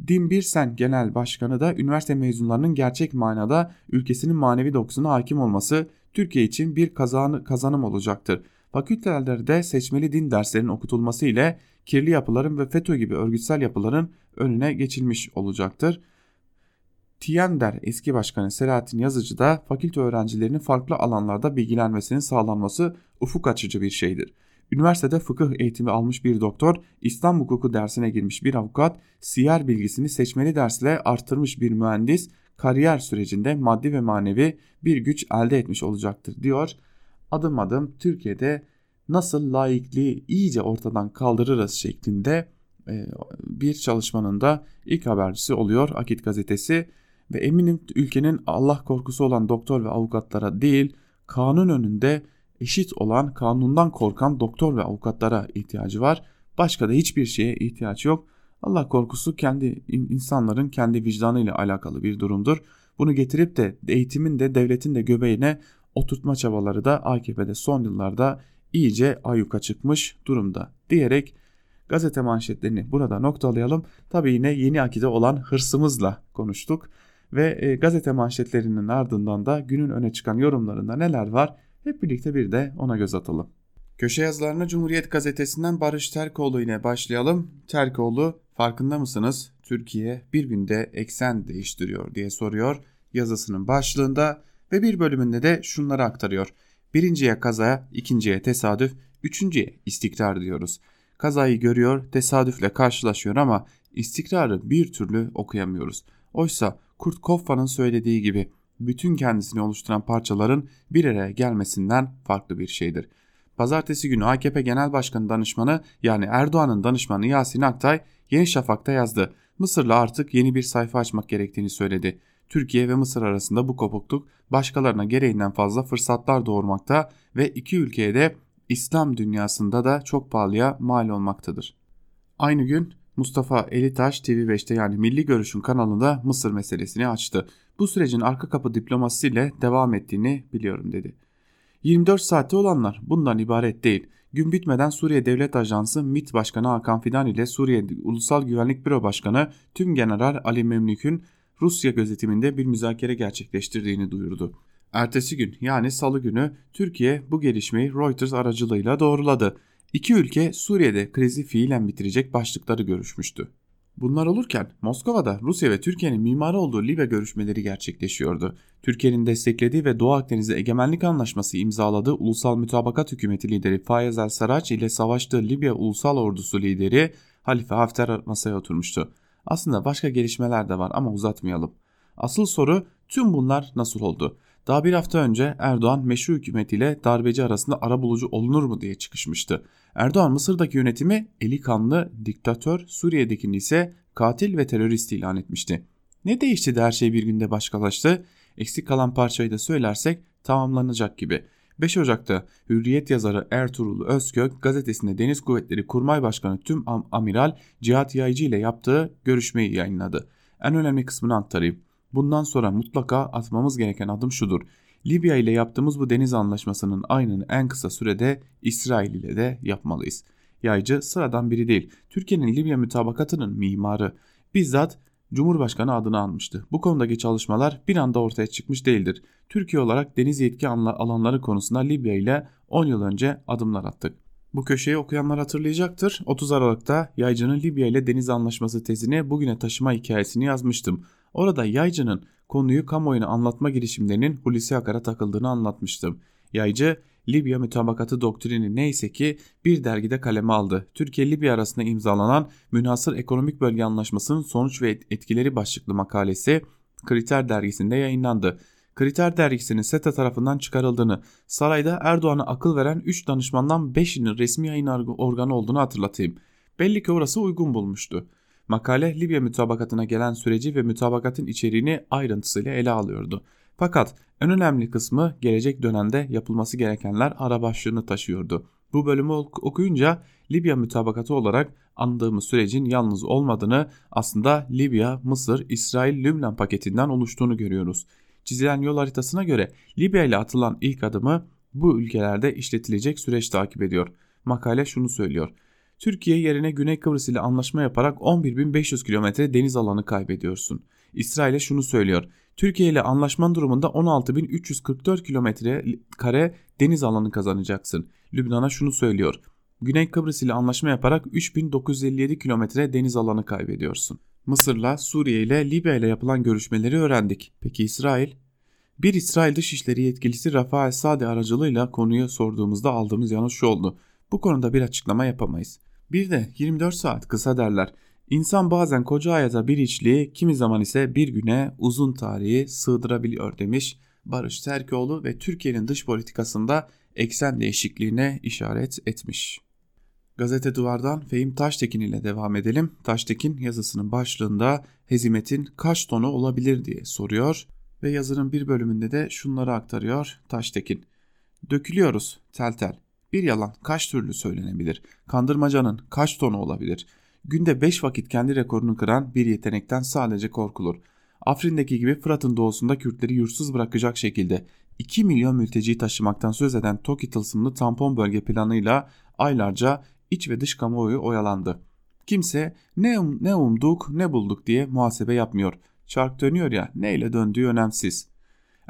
Din Birsen Genel Başkanı da üniversite mezunlarının gerçek manada ülkesinin manevi dokusuna hakim olması Türkiye için bir kazan kazanım olacaktır. Fakültelerde seçmeli din derslerinin okutulması ile kirli yapıların ve FETÖ gibi örgütsel yapıların önüne geçilmiş olacaktır. Tiender eski başkanı Selahattin Yazıcı da fakülte öğrencilerinin farklı alanlarda bilgilenmesinin sağlanması ufuk açıcı bir şeydir. Üniversitede fıkıh eğitimi almış bir doktor, İslam hukuku dersine girmiş bir avukat, siyer bilgisini seçmeli dersle arttırmış bir mühendis, kariyer sürecinde maddi ve manevi bir güç elde etmiş olacaktır diyor. Adım adım Türkiye'de nasıl laikliği iyice ortadan kaldırırız şeklinde e, bir çalışmanın da ilk habercisi oluyor Akit gazetesi ve eminim ülkenin Allah korkusu olan doktor ve avukatlara değil kanun önünde eşit olan kanundan korkan doktor ve avukatlara ihtiyacı var. Başka da hiçbir şeye ihtiyaç yok. Allah korkusu kendi insanların kendi vicdanıyla alakalı bir durumdur. Bunu getirip de eğitimin de devletin de göbeğine oturtma çabaları da AKP'de son yıllarda iyice ayyuka çıkmış durumda diyerek gazete manşetlerini burada noktalayalım. Tabi yine yeni akide olan hırsımızla konuştuk ve e, gazete manşetlerinin ardından da günün öne çıkan yorumlarında neler var hep birlikte bir de ona göz atalım. Köşe yazılarına Cumhuriyet Gazetesi'nden Barış Terkoğlu ile başlayalım. Terkoğlu farkında mısınız? Türkiye bir günde eksen değiştiriyor diye soruyor yazısının başlığında ve bir bölümünde de şunları aktarıyor. Birinciye kaza, ikinciye tesadüf, üçüncüye istikrar diyoruz. Kazayı görüyor, tesadüfle karşılaşıyor ama istikrarı bir türlü okuyamıyoruz. Oysa Kurt Koffa'nın söylediği gibi bütün kendisini oluşturan parçaların bir araya gelmesinden farklı bir şeydir. Pazartesi günü AKP Genel Başkanı danışmanı yani Erdoğan'ın danışmanı Yasin Aktay Yeni Şafak'ta yazdı. Mısır'la artık yeni bir sayfa açmak gerektiğini söyledi. Türkiye ve Mısır arasında bu kopukluk başkalarına gereğinden fazla fırsatlar doğurmakta ve iki ülkeye de İslam dünyasında da çok pahalıya mal olmaktadır. Aynı gün Mustafa Elitaş TV5'te yani Milli Görüş'ün kanalında Mısır meselesini açtı. Bu sürecin arka kapı diplomasisiyle devam ettiğini biliyorum dedi. 24 saatte olanlar bundan ibaret değil. Gün bitmeden Suriye Devlet Ajansı MİT Başkanı Hakan Fidan ile Suriye Ulusal Güvenlik Büro Başkanı Tüm General Ali Memlük'ün Rusya gözetiminde bir müzakere gerçekleştirdiğini duyurdu. Ertesi gün yani salı günü Türkiye bu gelişmeyi Reuters aracılığıyla doğruladı. İki ülke Suriye'de krizi fiilen bitirecek başlıkları görüşmüştü. Bunlar olurken Moskova'da Rusya ve Türkiye'nin mimarı olduğu Libya görüşmeleri gerçekleşiyordu. Türkiye'nin desteklediği ve Doğu Akdeniz'de egemenlik anlaşması imzaladığı Ulusal Mütabakat Hükümeti lideri Fayez el-Sarraç ile savaştığı Libya Ulusal Ordusu lideri Halife Hafter masaya oturmuştu. Aslında başka gelişmeler de var ama uzatmayalım. Asıl soru tüm bunlar nasıl oldu? Daha bir hafta önce Erdoğan meşru hükümetiyle darbeci arasında ara bulucu olunur mu diye çıkışmıştı. Erdoğan Mısır'daki yönetimi eli kanlı diktatör, Suriye'dekini ise katil ve terörist ilan etmişti. Ne değişti de her şey bir günde başkalaştı? Eksik kalan parçayı da söylersek tamamlanacak gibi. 5 Ocak'ta Hürriyet yazarı Ertuğrul Özkök gazetesinde Deniz Kuvvetleri Kurmay Başkanı Tüm Amiral Cihat Yaycı ile yaptığı görüşmeyi yayınladı. En önemli kısmını aktarayım. Bundan sonra mutlaka atmamız gereken adım şudur. Libya ile yaptığımız bu deniz anlaşmasının aynını en kısa sürede İsrail ile de yapmalıyız. Yaycı sıradan biri değil. Türkiye'nin Libya mütabakatının mimarı. Bizzat Cumhurbaşkanı adını almıştı. Bu konudaki çalışmalar bir anda ortaya çıkmış değildir. Türkiye olarak deniz yetki alanları konusunda Libya ile 10 yıl önce adımlar attık. Bu köşeyi okuyanlar hatırlayacaktır. 30 Aralık'ta Yaycı'nın Libya ile deniz anlaşması tezini bugüne taşıma hikayesini yazmıştım. Orada Yaycı'nın konuyu kamuoyuna anlatma girişimlerinin Hulusi Akar'a takıldığını anlatmıştım. Yaycı, Libya mütabakatı doktrini neyse ki bir dergide kaleme aldı. Türkiye-Libya arasında imzalanan Münhasır Ekonomik Bölge Anlaşması'nın sonuç ve etkileri başlıklı makalesi Kriter dergisinde yayınlandı. Kriter dergisinin SETA tarafından çıkarıldığını, sarayda Erdoğan'a akıl veren 3 danışmandan 5'inin resmi yayın organı olduğunu hatırlatayım. Belli ki orası uygun bulmuştu. Makale Libya mütabakatına gelen süreci ve mütabakatın içeriğini ayrıntısıyla ele alıyordu. Fakat en önemli kısmı gelecek dönemde yapılması gerekenler ara başlığını taşıyordu. Bu bölümü okuyunca Libya mütabakatı olarak andığımız sürecin yalnız olmadığını aslında Libya, Mısır, İsrail, Lübnan paketinden oluştuğunu görüyoruz. Çizilen yol haritasına göre Libya ile atılan ilk adımı bu ülkelerde işletilecek süreç takip ediyor. Makale şunu söylüyor. Türkiye yerine Güney Kıbrıs ile anlaşma yaparak 11.500 kilometre deniz alanı kaybediyorsun. İsrail'e şunu söylüyor. Türkiye ile anlaşman durumunda 16.344 kilometre kare deniz alanı kazanacaksın. Lübnan'a şunu söylüyor. Güney Kıbrıs ile anlaşma yaparak 3957 kilometre deniz alanı kaybediyorsun. Mısır'la, Suriye ile Libya ile yapılan görüşmeleri öğrendik. Peki İsrail? Bir İsrail Dışişleri yetkilisi Rafael Sadi aracılığıyla konuyu sorduğumuzda aldığımız yanıt şu oldu. Bu konuda bir açıklama yapamayız. Bir de 24 saat kısa derler. İnsan bazen koca hayata bir içliği, kimi zaman ise bir güne uzun tarihi sığdırabiliyor demiş Barış Terkoğlu ve Türkiye'nin dış politikasında eksen değişikliğine işaret etmiş. Gazete Duvar'dan Fehim Taştekin ile devam edelim. Taştekin yazısının başlığında hezimetin kaç tonu olabilir diye soruyor ve yazının bir bölümünde de şunları aktarıyor Taştekin. Dökülüyoruz tel tel. Bir yalan kaç türlü söylenebilir? Kandırmacanın kaç tonu olabilir? Günde 5 vakit kendi rekorunu kıran bir yetenekten sadece korkulur. Afrin'deki gibi Fırat'ın doğusunda Kürtleri yursuz bırakacak şekilde 2 milyon mülteciyi taşımaktan söz eden TOKİ tılsımlı tampon bölge planıyla aylarca iç ve dış kamuoyu oyalandı. Kimse ne, um, ne umduk ne bulduk diye muhasebe yapmıyor. Çark dönüyor ya neyle döndüğü önemsiz.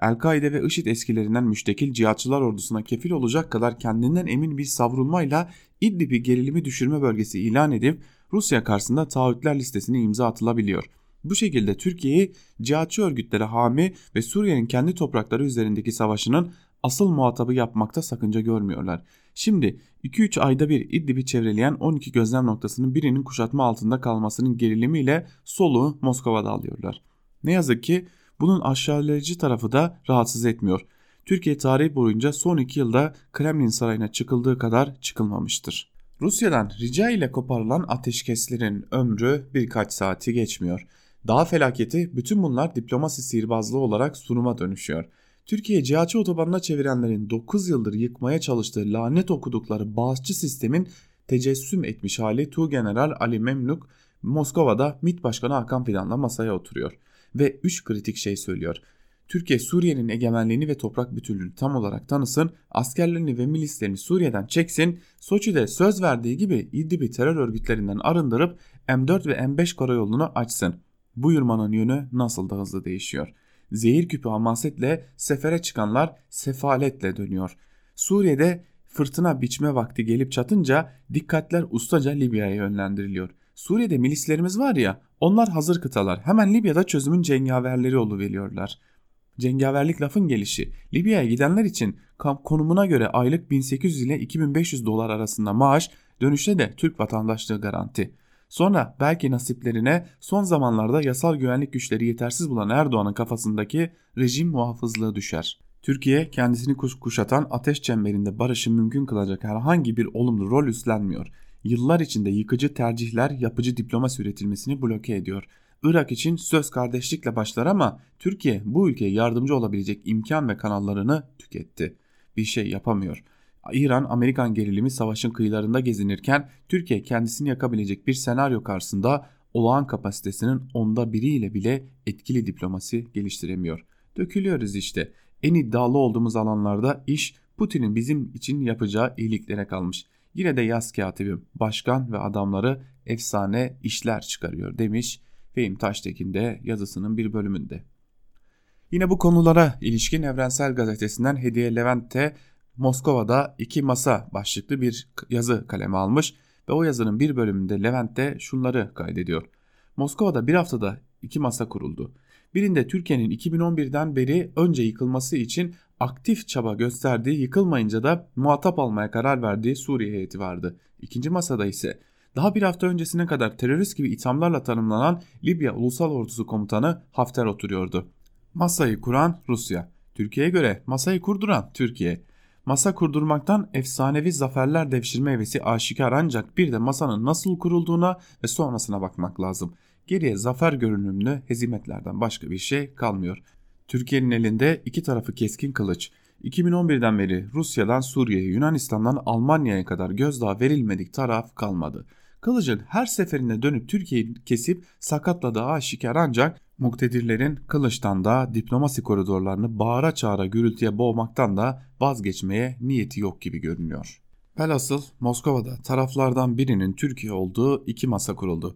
El-Kaide ve IŞİD eskilerinden müştekil cihatçılar ordusuna kefil olacak kadar kendinden emin bir savrulmayla İdlib'i gerilimi düşürme bölgesi ilan edip Rusya karşısında taahhütler listesine imza atılabiliyor. Bu şekilde Türkiye'yi cihatçı örgütlere hami ve Suriye'nin kendi toprakları üzerindeki savaşının asıl muhatabı yapmakta sakınca görmüyorlar. Şimdi 2-3 ayda bir İdlib'i çevreleyen 12 gözlem noktasının birinin kuşatma altında kalmasının gerilimiyle soluğu Moskova'da alıyorlar. Ne yazık ki bunun aşağılayıcı tarafı da rahatsız etmiyor. Türkiye tarihi boyunca son 2 yılda Kremlin sarayına çıkıldığı kadar çıkılmamıştır. Rusya'dan rica ile koparılan ateşkeslerin ömrü birkaç saati geçmiyor. Daha felaketi bütün bunlar diplomasi sihirbazlığı olarak sunuma dönüşüyor. Türkiye cihatçı otobanına çevirenlerin 9 yıldır yıkmaya çalıştığı lanet okudukları bağışçı sistemin tecessüm etmiş hali Tuğgeneral Ali Memluk Moskova'da MİT Başkanı Hakan Fidan'la masaya oturuyor ve 3 kritik şey söylüyor. Türkiye Suriye'nin egemenliğini ve toprak bütünlüğünü tam olarak tanısın, askerlerini ve milislerini Suriye'den çeksin, Soçi'de söz verdiği gibi İdlib'i terör örgütlerinden arındırıp M4 ve M5 karayolunu açsın. Bu yurmanın yönü nasıl da hızlı değişiyor. Zehir küpü hamasetle sefere çıkanlar sefaletle dönüyor. Suriye'de fırtına biçme vakti gelip çatınca dikkatler ustaca Libya'ya yönlendiriliyor. Suriye'de milislerimiz var ya onlar hazır kıtalar hemen Libya'da çözümün cengaverleri oluveriyorlar. Cengaverlik lafın gelişi Libya'ya gidenler için kamp konumuna göre aylık 1800 ile 2500 dolar arasında maaş dönüşte de Türk vatandaşlığı garanti. Sonra belki nasiplerine son zamanlarda yasal güvenlik güçleri yetersiz bulan Erdoğan'ın kafasındaki rejim muhafızlığı düşer. Türkiye kendisini kuşatan ateş çemberinde barışı mümkün kılacak herhangi bir olumlu rol üstlenmiyor. Yıllar içinde yıkıcı tercihler yapıcı diplomasi üretilmesini bloke ediyor. Irak için söz kardeşlikle başlar ama Türkiye bu ülkeye yardımcı olabilecek imkan ve kanallarını tüketti. Bir şey yapamıyor. İran-Amerikan gerilimi savaşın kıyılarında gezinirken Türkiye kendisini yakabilecek bir senaryo karşısında olağan kapasitesinin onda biriyle bile etkili diplomasi geliştiremiyor. Dökülüyoruz işte. En iddialı olduğumuz alanlarda iş Putin'in bizim için yapacağı iyiliklere kalmış. Yine de yaz katibim, başkan ve adamları efsane işler çıkarıyor demiş Fehim Taştekin de yazısının bir bölümünde. Yine bu konulara ilişkin Evrensel Gazetesi'nden Hediye Levent'te Moskova'da iki masa başlıklı bir yazı kaleme almış ve o yazının bir bölümünde Levent de şunları kaydediyor. Moskova'da bir haftada iki masa kuruldu. Birinde Türkiye'nin 2011'den beri önce yıkılması için aktif çaba gösterdiği yıkılmayınca da muhatap almaya karar verdiği Suriye heyeti vardı. İkinci masada ise daha bir hafta öncesine kadar terörist gibi ithamlarla tanımlanan Libya Ulusal Ordusu Komutanı Hafter oturuyordu. Masayı kuran Rusya. Türkiye'ye göre masayı kurduran Türkiye. Masa kurdurmaktan efsanevi zaferler devşirme hevesi aşikar ancak bir de masanın nasıl kurulduğuna ve sonrasına bakmak lazım. Geriye zafer görünümlü hezimetlerden başka bir şey kalmıyor. Türkiye'nin elinde iki tarafı keskin kılıç. 2011'den beri Rusya'dan Suriye'ye, Yunanistan'dan Almanya'ya kadar gözdağı verilmedik taraf kalmadı. Kılıcın her seferinde dönüp Türkiye'yi kesip sakatladığı aşikar ancak muktedirlerin kılıçtan da diplomasi koridorlarını bağıra çağıra gürültüye boğmaktan da vazgeçmeye niyeti yok gibi görünüyor. Velhasıl Moskova'da taraflardan birinin Türkiye olduğu iki masa kuruldu.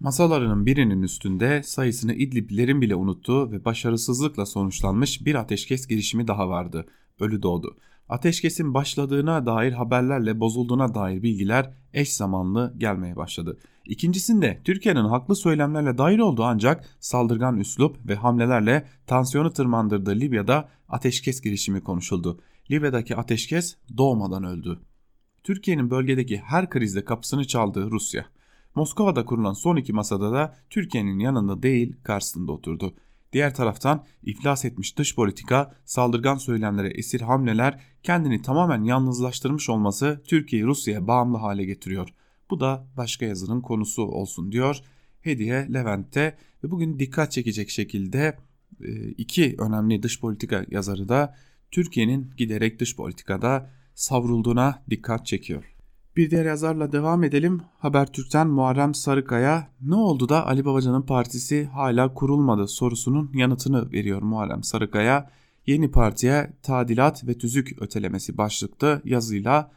Masalarının birinin üstünde sayısını İdliblilerin bile unuttuğu ve başarısızlıkla sonuçlanmış bir ateşkes girişimi daha vardı. Ölü doğdu. Ateşkesin başladığına dair haberlerle bozulduğuna dair bilgiler eş zamanlı gelmeye başladı. İkincisinde Türkiye'nin haklı söylemlerle dair olduğu ancak saldırgan üslup ve hamlelerle tansiyonu tırmandırdığı Libya'da ateşkes girişimi konuşuldu. Libya'daki ateşkes doğmadan öldü. Türkiye'nin bölgedeki her krizde kapısını çaldığı Rusya. Moskova'da kurulan son iki masada da Türkiye'nin yanında değil karşısında oturdu. Diğer taraftan iflas etmiş dış politika, saldırgan söylemlere esir hamleler kendini tamamen yalnızlaştırmış olması Türkiye'yi Rusya'ya bağımlı hale getiriyor. Bu da başka yazının konusu olsun diyor Hediye Levent'te ve bugün dikkat çekecek şekilde e, iki önemli dış politika yazarı da Türkiye'nin giderek dış politikada savrulduğuna dikkat çekiyor. Bir diğer yazarla devam edelim. Habertürk'ten Muharrem Sarıkaya ne oldu da Ali Babacan'ın partisi hala kurulmadı sorusunun yanıtını veriyor Muharrem Sarıkaya. Yeni partiye tadilat ve tüzük ötelemesi başlıklı yazıyla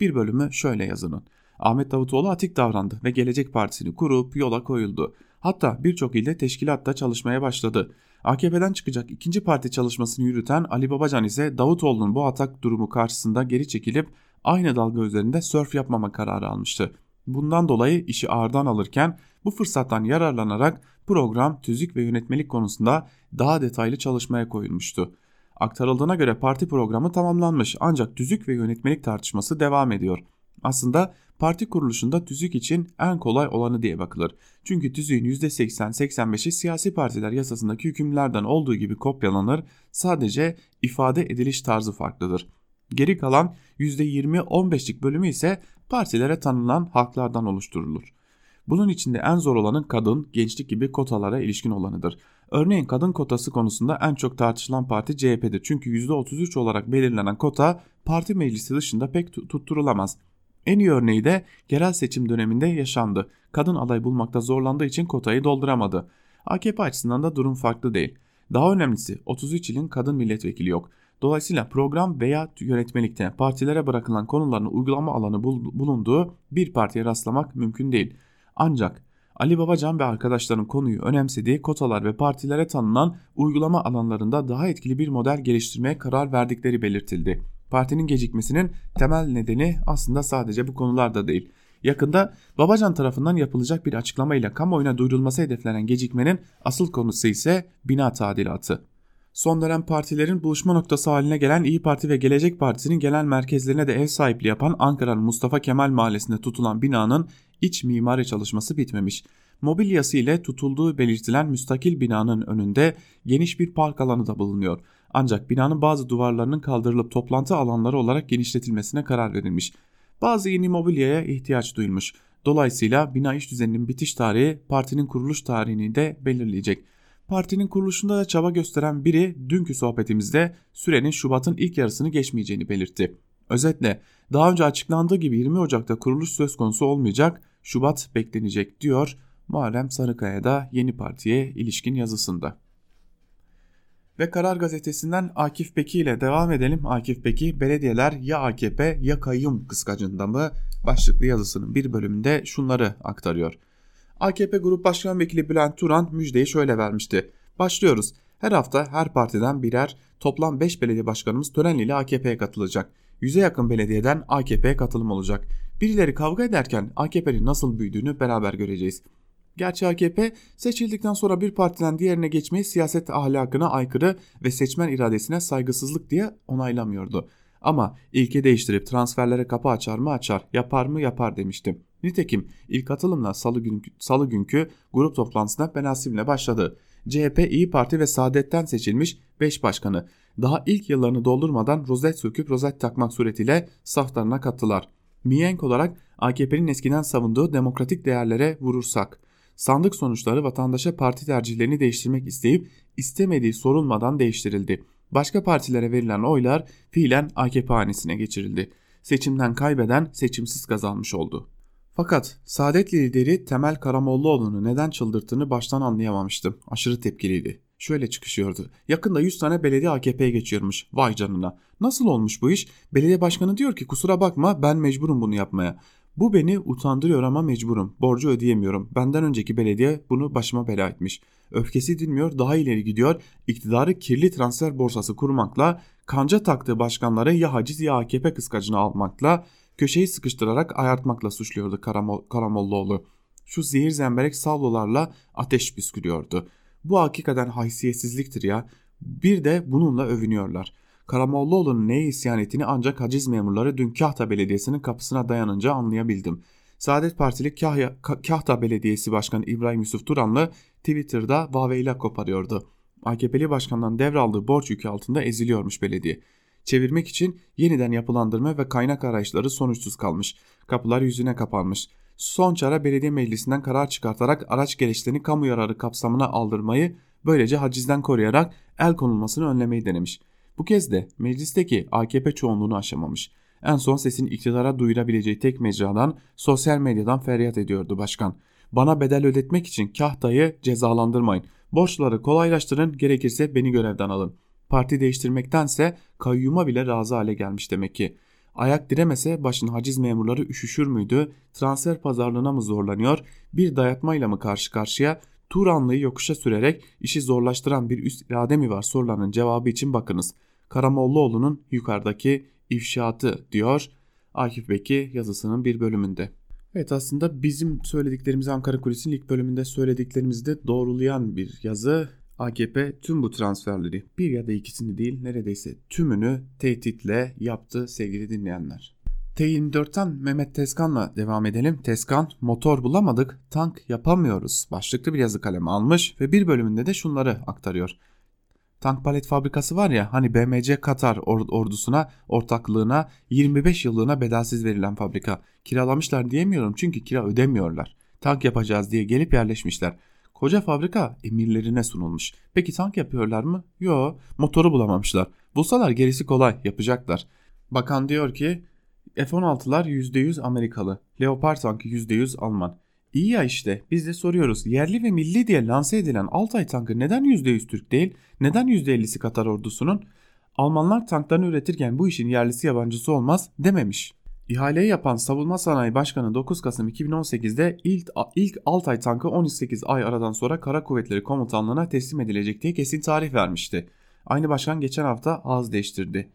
bir bölümü şöyle yazının. Ahmet Davutoğlu atik davrandı ve Gelecek Partisi'ni kurup yola koyuldu. Hatta birçok ilde teşkilatta çalışmaya başladı. AKP'den çıkacak ikinci parti çalışmasını yürüten Ali Babacan ise Davutoğlu'nun bu atak durumu karşısında geri çekilip aynı dalga üzerinde sörf yapmama kararı almıştı. Bundan dolayı işi ağırdan alırken bu fırsattan yararlanarak program, tüzük ve yönetmelik konusunda daha detaylı çalışmaya koyulmuştu. Aktarıldığına göre parti programı tamamlanmış ancak tüzük ve yönetmelik tartışması devam ediyor. Aslında parti kuruluşunda tüzük için en kolay olanı diye bakılır. Çünkü tüzüğün %80-85'i siyasi partiler yasasındaki hükümlerden olduğu gibi kopyalanır, sadece ifade ediliş tarzı farklıdır. Geri kalan %20-15'lik bölümü ise partilere tanınan haklardan oluşturulur. Bunun içinde en zor olanın kadın, gençlik gibi kotalara ilişkin olanıdır. Örneğin kadın kotası konusunda en çok tartışılan parti CHP'dir. Çünkü %33 olarak belirlenen kota parti meclisi dışında pek tutturulamaz. En iyi örneği de yerel seçim döneminde yaşandı. Kadın aday bulmakta zorlandığı için kotayı dolduramadı. AKP açısından da durum farklı değil. Daha önemlisi 33 ilin kadın milletvekili yok. Dolayısıyla program veya yönetmelikte partilere bırakılan konuların uygulama alanı bulunduğu bir partiye rastlamak mümkün değil. Ancak Ali Babacan ve arkadaşların konuyu önemsediği kotalar ve partilere tanınan uygulama alanlarında daha etkili bir model geliştirmeye karar verdikleri belirtildi. Partinin gecikmesinin temel nedeni aslında sadece bu konularda değil. Yakında Babacan tarafından yapılacak bir açıklamayla kamuoyuna duyurulması hedeflenen gecikmenin asıl konusu ise bina tadilatı. Son dönem partilerin buluşma noktası haline gelen İyi Parti ve Gelecek Partisi'nin genel merkezlerine de ev sahipliği yapan Ankara'nın Mustafa Kemal Mahallesi'nde tutulan binanın iç mimari çalışması bitmemiş. Mobilyası ile tutulduğu belirtilen müstakil binanın önünde geniş bir park alanı da bulunuyor. Ancak binanın bazı duvarlarının kaldırılıp toplantı alanları olarak genişletilmesine karar verilmiş. Bazı yeni mobilyaya ihtiyaç duyulmuş. Dolayısıyla bina iş düzeninin bitiş tarihi partinin kuruluş tarihini de belirleyecek. Partinin kuruluşunda da çaba gösteren biri dünkü sohbetimizde sürenin Şubat'ın ilk yarısını geçmeyeceğini belirtti. Özetle daha önce açıklandığı gibi 20 Ocak'ta kuruluş söz konusu olmayacak, Şubat beklenecek diyor Muharrem Sarıkaya da yeni partiye ilişkin yazısında. Ve Karar Gazetesi'nden Akif Beki ile devam edelim. Akif Beki belediyeler ya AKP ya kayyum kıskacında mı başlıklı yazısının bir bölümünde şunları aktarıyor. AKP Grup Başkan Vekili Bülent Turan müjdeyi şöyle vermişti. Başlıyoruz. Her hafta her partiden birer toplam 5 belediye başkanımız tören ile AKP'ye katılacak. Yüze yakın belediyeden AKP'ye katılım olacak. Birileri kavga ederken AKP'nin nasıl büyüdüğünü beraber göreceğiz. Gerçi AKP seçildikten sonra bir partiden diğerine geçmeyi siyaset ahlakına aykırı ve seçmen iradesine saygısızlık diye onaylamıyordu. Ama ilke değiştirip transferlere kapı açar mı açar, yapar mı yapar demiştim. Nitekim ilk atılımla salı, gün, salı günkü grup toplantısına Benasim'le başladı. CHP, İyi Parti ve Saadet'ten seçilmiş 5 başkanı daha ilk yıllarını doldurmadan rozet söküp rozet takmak suretiyle saflarına kattılar. Miyenk olarak AKP'nin eskiden savunduğu demokratik değerlere vurursak, sandık sonuçları vatandaşa parti tercihlerini değiştirmek isteyip istemediği sorulmadan değiştirildi. Başka partilere verilen oylar fiilen AKP hanesine geçirildi. Seçimden kaybeden seçimsiz kazanmış oldu. Fakat Saadet lideri Temel Karamollaoğlu'nu neden çıldırttığını baştan anlayamamıştım. Aşırı tepkiliydi. Şöyle çıkışıyordu. Yakında 100 tane belediye AKP'ye geçiyormuş. Vay canına. Nasıl olmuş bu iş? Belediye başkanı diyor ki kusura bakma ben mecburum bunu yapmaya. Bu beni utandırıyor ama mecburum. Borcu ödeyemiyorum. Benden önceki belediye bunu başıma bela etmiş. Öfkesi dinmiyor, daha ileri gidiyor. İktidarı kirli transfer borsası kurmakla, kanca taktığı başkanları ya haciz ya AKP kıskacına almakla, köşeyi sıkıştırarak ayartmakla suçluyordu Karamol Karamollaoğlu. Şu zehir zemberek sallolarla ateş püskürüyordu. Bu hakikaten haysiyetsizliktir ya. Bir de bununla övünüyorlar. Karamollaoğlu'nun neye isyan ettiğini ancak haciz memurları dün Kahta Belediyesi'nin kapısına dayanınca anlayabildim. Saadet Partili Kahya, Kahta Belediyesi Başkanı İbrahim Yusuf Turanlı Twitter'da vaveyla koparıyordu. AKP'li başkandan devraldığı borç yükü altında eziliyormuş belediye. Çevirmek için yeniden yapılandırma ve kaynak arayışları sonuçsuz kalmış. Kapılar yüzüne kapanmış. Son çare belediye meclisinden karar çıkartarak araç gereçlerini kamu yararı kapsamına aldırmayı böylece hacizden koruyarak el konulmasını önlemeyi denemiş. Bu kez de meclisteki AKP çoğunluğunu aşamamış. En son sesini iktidara duyurabileceği tek mecradan sosyal medyadan feryat ediyordu başkan. Bana bedel ödetmek için kahtayı cezalandırmayın. Borçları kolaylaştırın gerekirse beni görevden alın. Parti değiştirmektense kayyuma bile razı hale gelmiş demek ki. Ayak diremese başın haciz memurları üşüşür müydü? Transfer pazarlığına mı zorlanıyor? Bir dayatmayla mı karşı karşıya? Turanlı'yı yokuşa sürerek işi zorlaştıran bir üst irade mi var sorularının cevabı için bakınız. Karamollaoğlu'nun yukarıdaki ifşaatı diyor Akif Beki yazısının bir bölümünde. Evet aslında bizim söylediklerimizi Ankara Kulisi'nin ilk bölümünde söylediklerimizi de doğrulayan bir yazı. AKP tüm bu transferleri bir ya da ikisini değil neredeyse tümünü tehditle yaptı sevgili dinleyenler. T24'ten Mehmet Tezkan'la devam edelim. Tezkan motor bulamadık tank yapamıyoruz başlıklı bir yazı kalemi almış ve bir bölümünde de şunları aktarıyor. Tank palet fabrikası var ya hani BMC Katar ordusuna ortaklığına 25 yıllığına bedelsiz verilen fabrika. Kiralamışlar diyemiyorum çünkü kira ödemiyorlar. Tank yapacağız diye gelip yerleşmişler. Koca fabrika emirlerine sunulmuş. Peki tank yapıyorlar mı? Yo motoru bulamamışlar. Bulsalar gerisi kolay yapacaklar. Bakan diyor ki F-16'lar %100 Amerikalı. Leopard tankı %100 Alman. İyi ya işte biz de soruyoruz yerli ve milli diye lanse edilen Altay tankı neden %100 Türk değil? Neden %50'si Katar ordusunun? Almanlar tanklarını üretirken bu işin yerlisi yabancısı olmaz dememiş. İhaleyi yapan Savunma Sanayi Başkanı 9 Kasım 2018'de ilk, ilk Altay tankı 18 ay aradan sonra Kara Kuvvetleri Komutanlığı'na teslim edilecek diye kesin tarih vermişti. Aynı başkan geçen hafta ağız değiştirdi.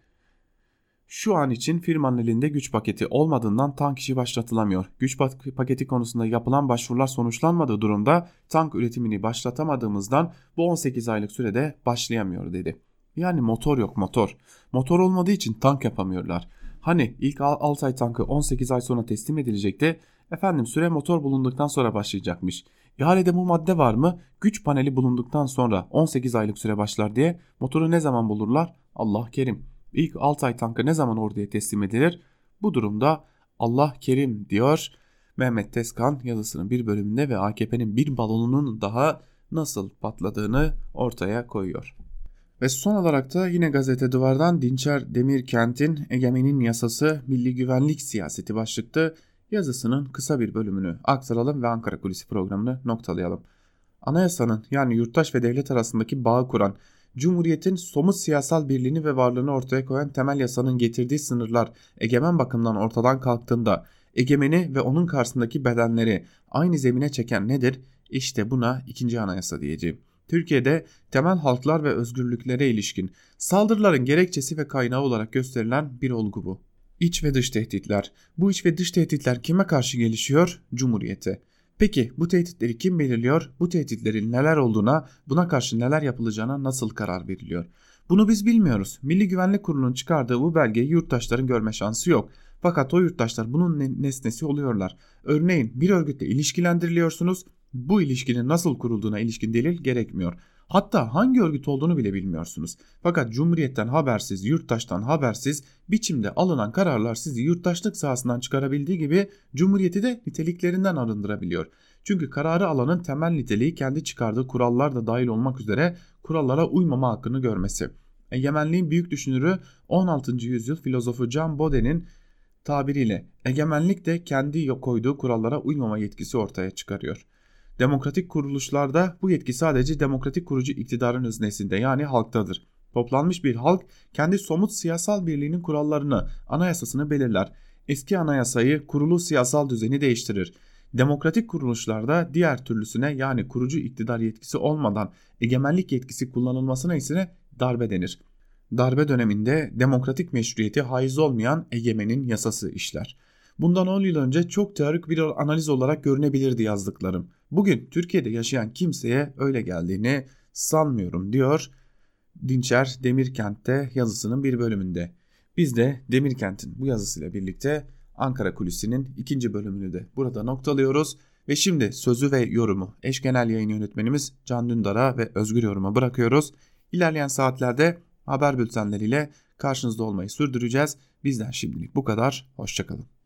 Şu an için firmanın elinde güç paketi olmadığından tank işi başlatılamıyor. Güç paketi konusunda yapılan başvurular sonuçlanmadığı durumda tank üretimini başlatamadığımızdan bu 18 aylık sürede başlayamıyor dedi. Yani motor yok motor. Motor olmadığı için tank yapamıyorlar. Hani ilk Altay tankı 18 ay sonra teslim edilecekti. Efendim süre motor bulunduktan sonra başlayacakmış. İhalede bu madde var mı? Güç paneli bulunduktan sonra 18 aylık süre başlar diye motoru ne zaman bulurlar? Allah kerim. İlk Altay tankı ne zaman orduya teslim edilir? Bu durumda Allah kerim diyor Mehmet Tezkan yazısının bir bölümünde ve AKP'nin bir balonunun daha nasıl patladığını ortaya koyuyor. Ve son olarak da yine gazete duvardan Dinçer Demirkent'in Egemen'in Yasası Milli Güvenlik Siyaseti başlıklı yazısının kısa bir bölümünü aktaralım ve Ankara Kulisi programını noktalayalım. Anayasanın yani yurttaş ve devlet arasındaki bağı kuran, Cumhuriyetin somut siyasal birliğini ve varlığını ortaya koyan temel yasanın getirdiği sınırlar egemen bakımdan ortadan kalktığında egemeni ve onun karşısındaki bedenleri aynı zemine çeken nedir? İşte buna ikinci anayasa diyeceğim. Türkiye'de temel halklar ve özgürlüklere ilişkin saldırıların gerekçesi ve kaynağı olarak gösterilen bir olgu bu. İç ve dış tehditler. Bu iç ve dış tehditler kime karşı gelişiyor? Cumhuriyete. Peki bu tehditleri kim belirliyor? Bu tehditlerin neler olduğuna, buna karşı neler yapılacağına nasıl karar veriliyor? Bunu biz bilmiyoruz. Milli Güvenlik Kurulu'nun çıkardığı bu belgeyi yurttaşların görme şansı yok. Fakat o yurttaşlar bunun nesnesi oluyorlar. Örneğin bir örgütle ilişkilendiriliyorsunuz. Bu ilişkinin nasıl kurulduğuna ilişkin delil gerekmiyor. Hatta hangi örgüt olduğunu bile bilmiyorsunuz. Fakat Cumhuriyet'ten habersiz, yurttaştan habersiz biçimde alınan kararlar sizi yurttaşlık sahasından çıkarabildiği gibi Cumhuriyeti de niteliklerinden arındırabiliyor. Çünkü kararı alanın temel niteliği kendi çıkardığı kurallar da dahil olmak üzere kurallara uymama hakkını görmesi. Egemenliğin büyük düşünürü 16. yüzyıl filozofu John Bode'nin tabiriyle egemenlik de kendi koyduğu kurallara uymama yetkisi ortaya çıkarıyor. Demokratik kuruluşlarda bu yetki sadece demokratik kurucu iktidarın öznesinde yani halktadır. Toplanmış bir halk kendi somut siyasal birliğinin kurallarını, anayasasını belirler. Eski anayasayı kurulu siyasal düzeni değiştirir. Demokratik kuruluşlarda diğer türlüsüne yani kurucu iktidar yetkisi olmadan egemenlik yetkisi kullanılmasına ise darbe denir. Darbe döneminde demokratik meşruiyeti haiz olmayan egemenin yasası işler. Bundan 10 yıl önce çok teorik bir analiz olarak görünebilirdi yazdıklarım. Bugün Türkiye'de yaşayan kimseye öyle geldiğini sanmıyorum diyor Dinçer Demirkent'te yazısının bir bölümünde. Biz de Demirkent'in bu yazısıyla birlikte Ankara Kulisi'nin ikinci bölümünü de burada noktalıyoruz. Ve şimdi sözü ve yorumu eş genel yayın yönetmenimiz Can Dündar'a ve Özgür Yorum'a bırakıyoruz. İlerleyen saatlerde haber bültenleriyle karşınızda olmayı sürdüreceğiz. Bizden şimdilik bu kadar. Hoşçakalın.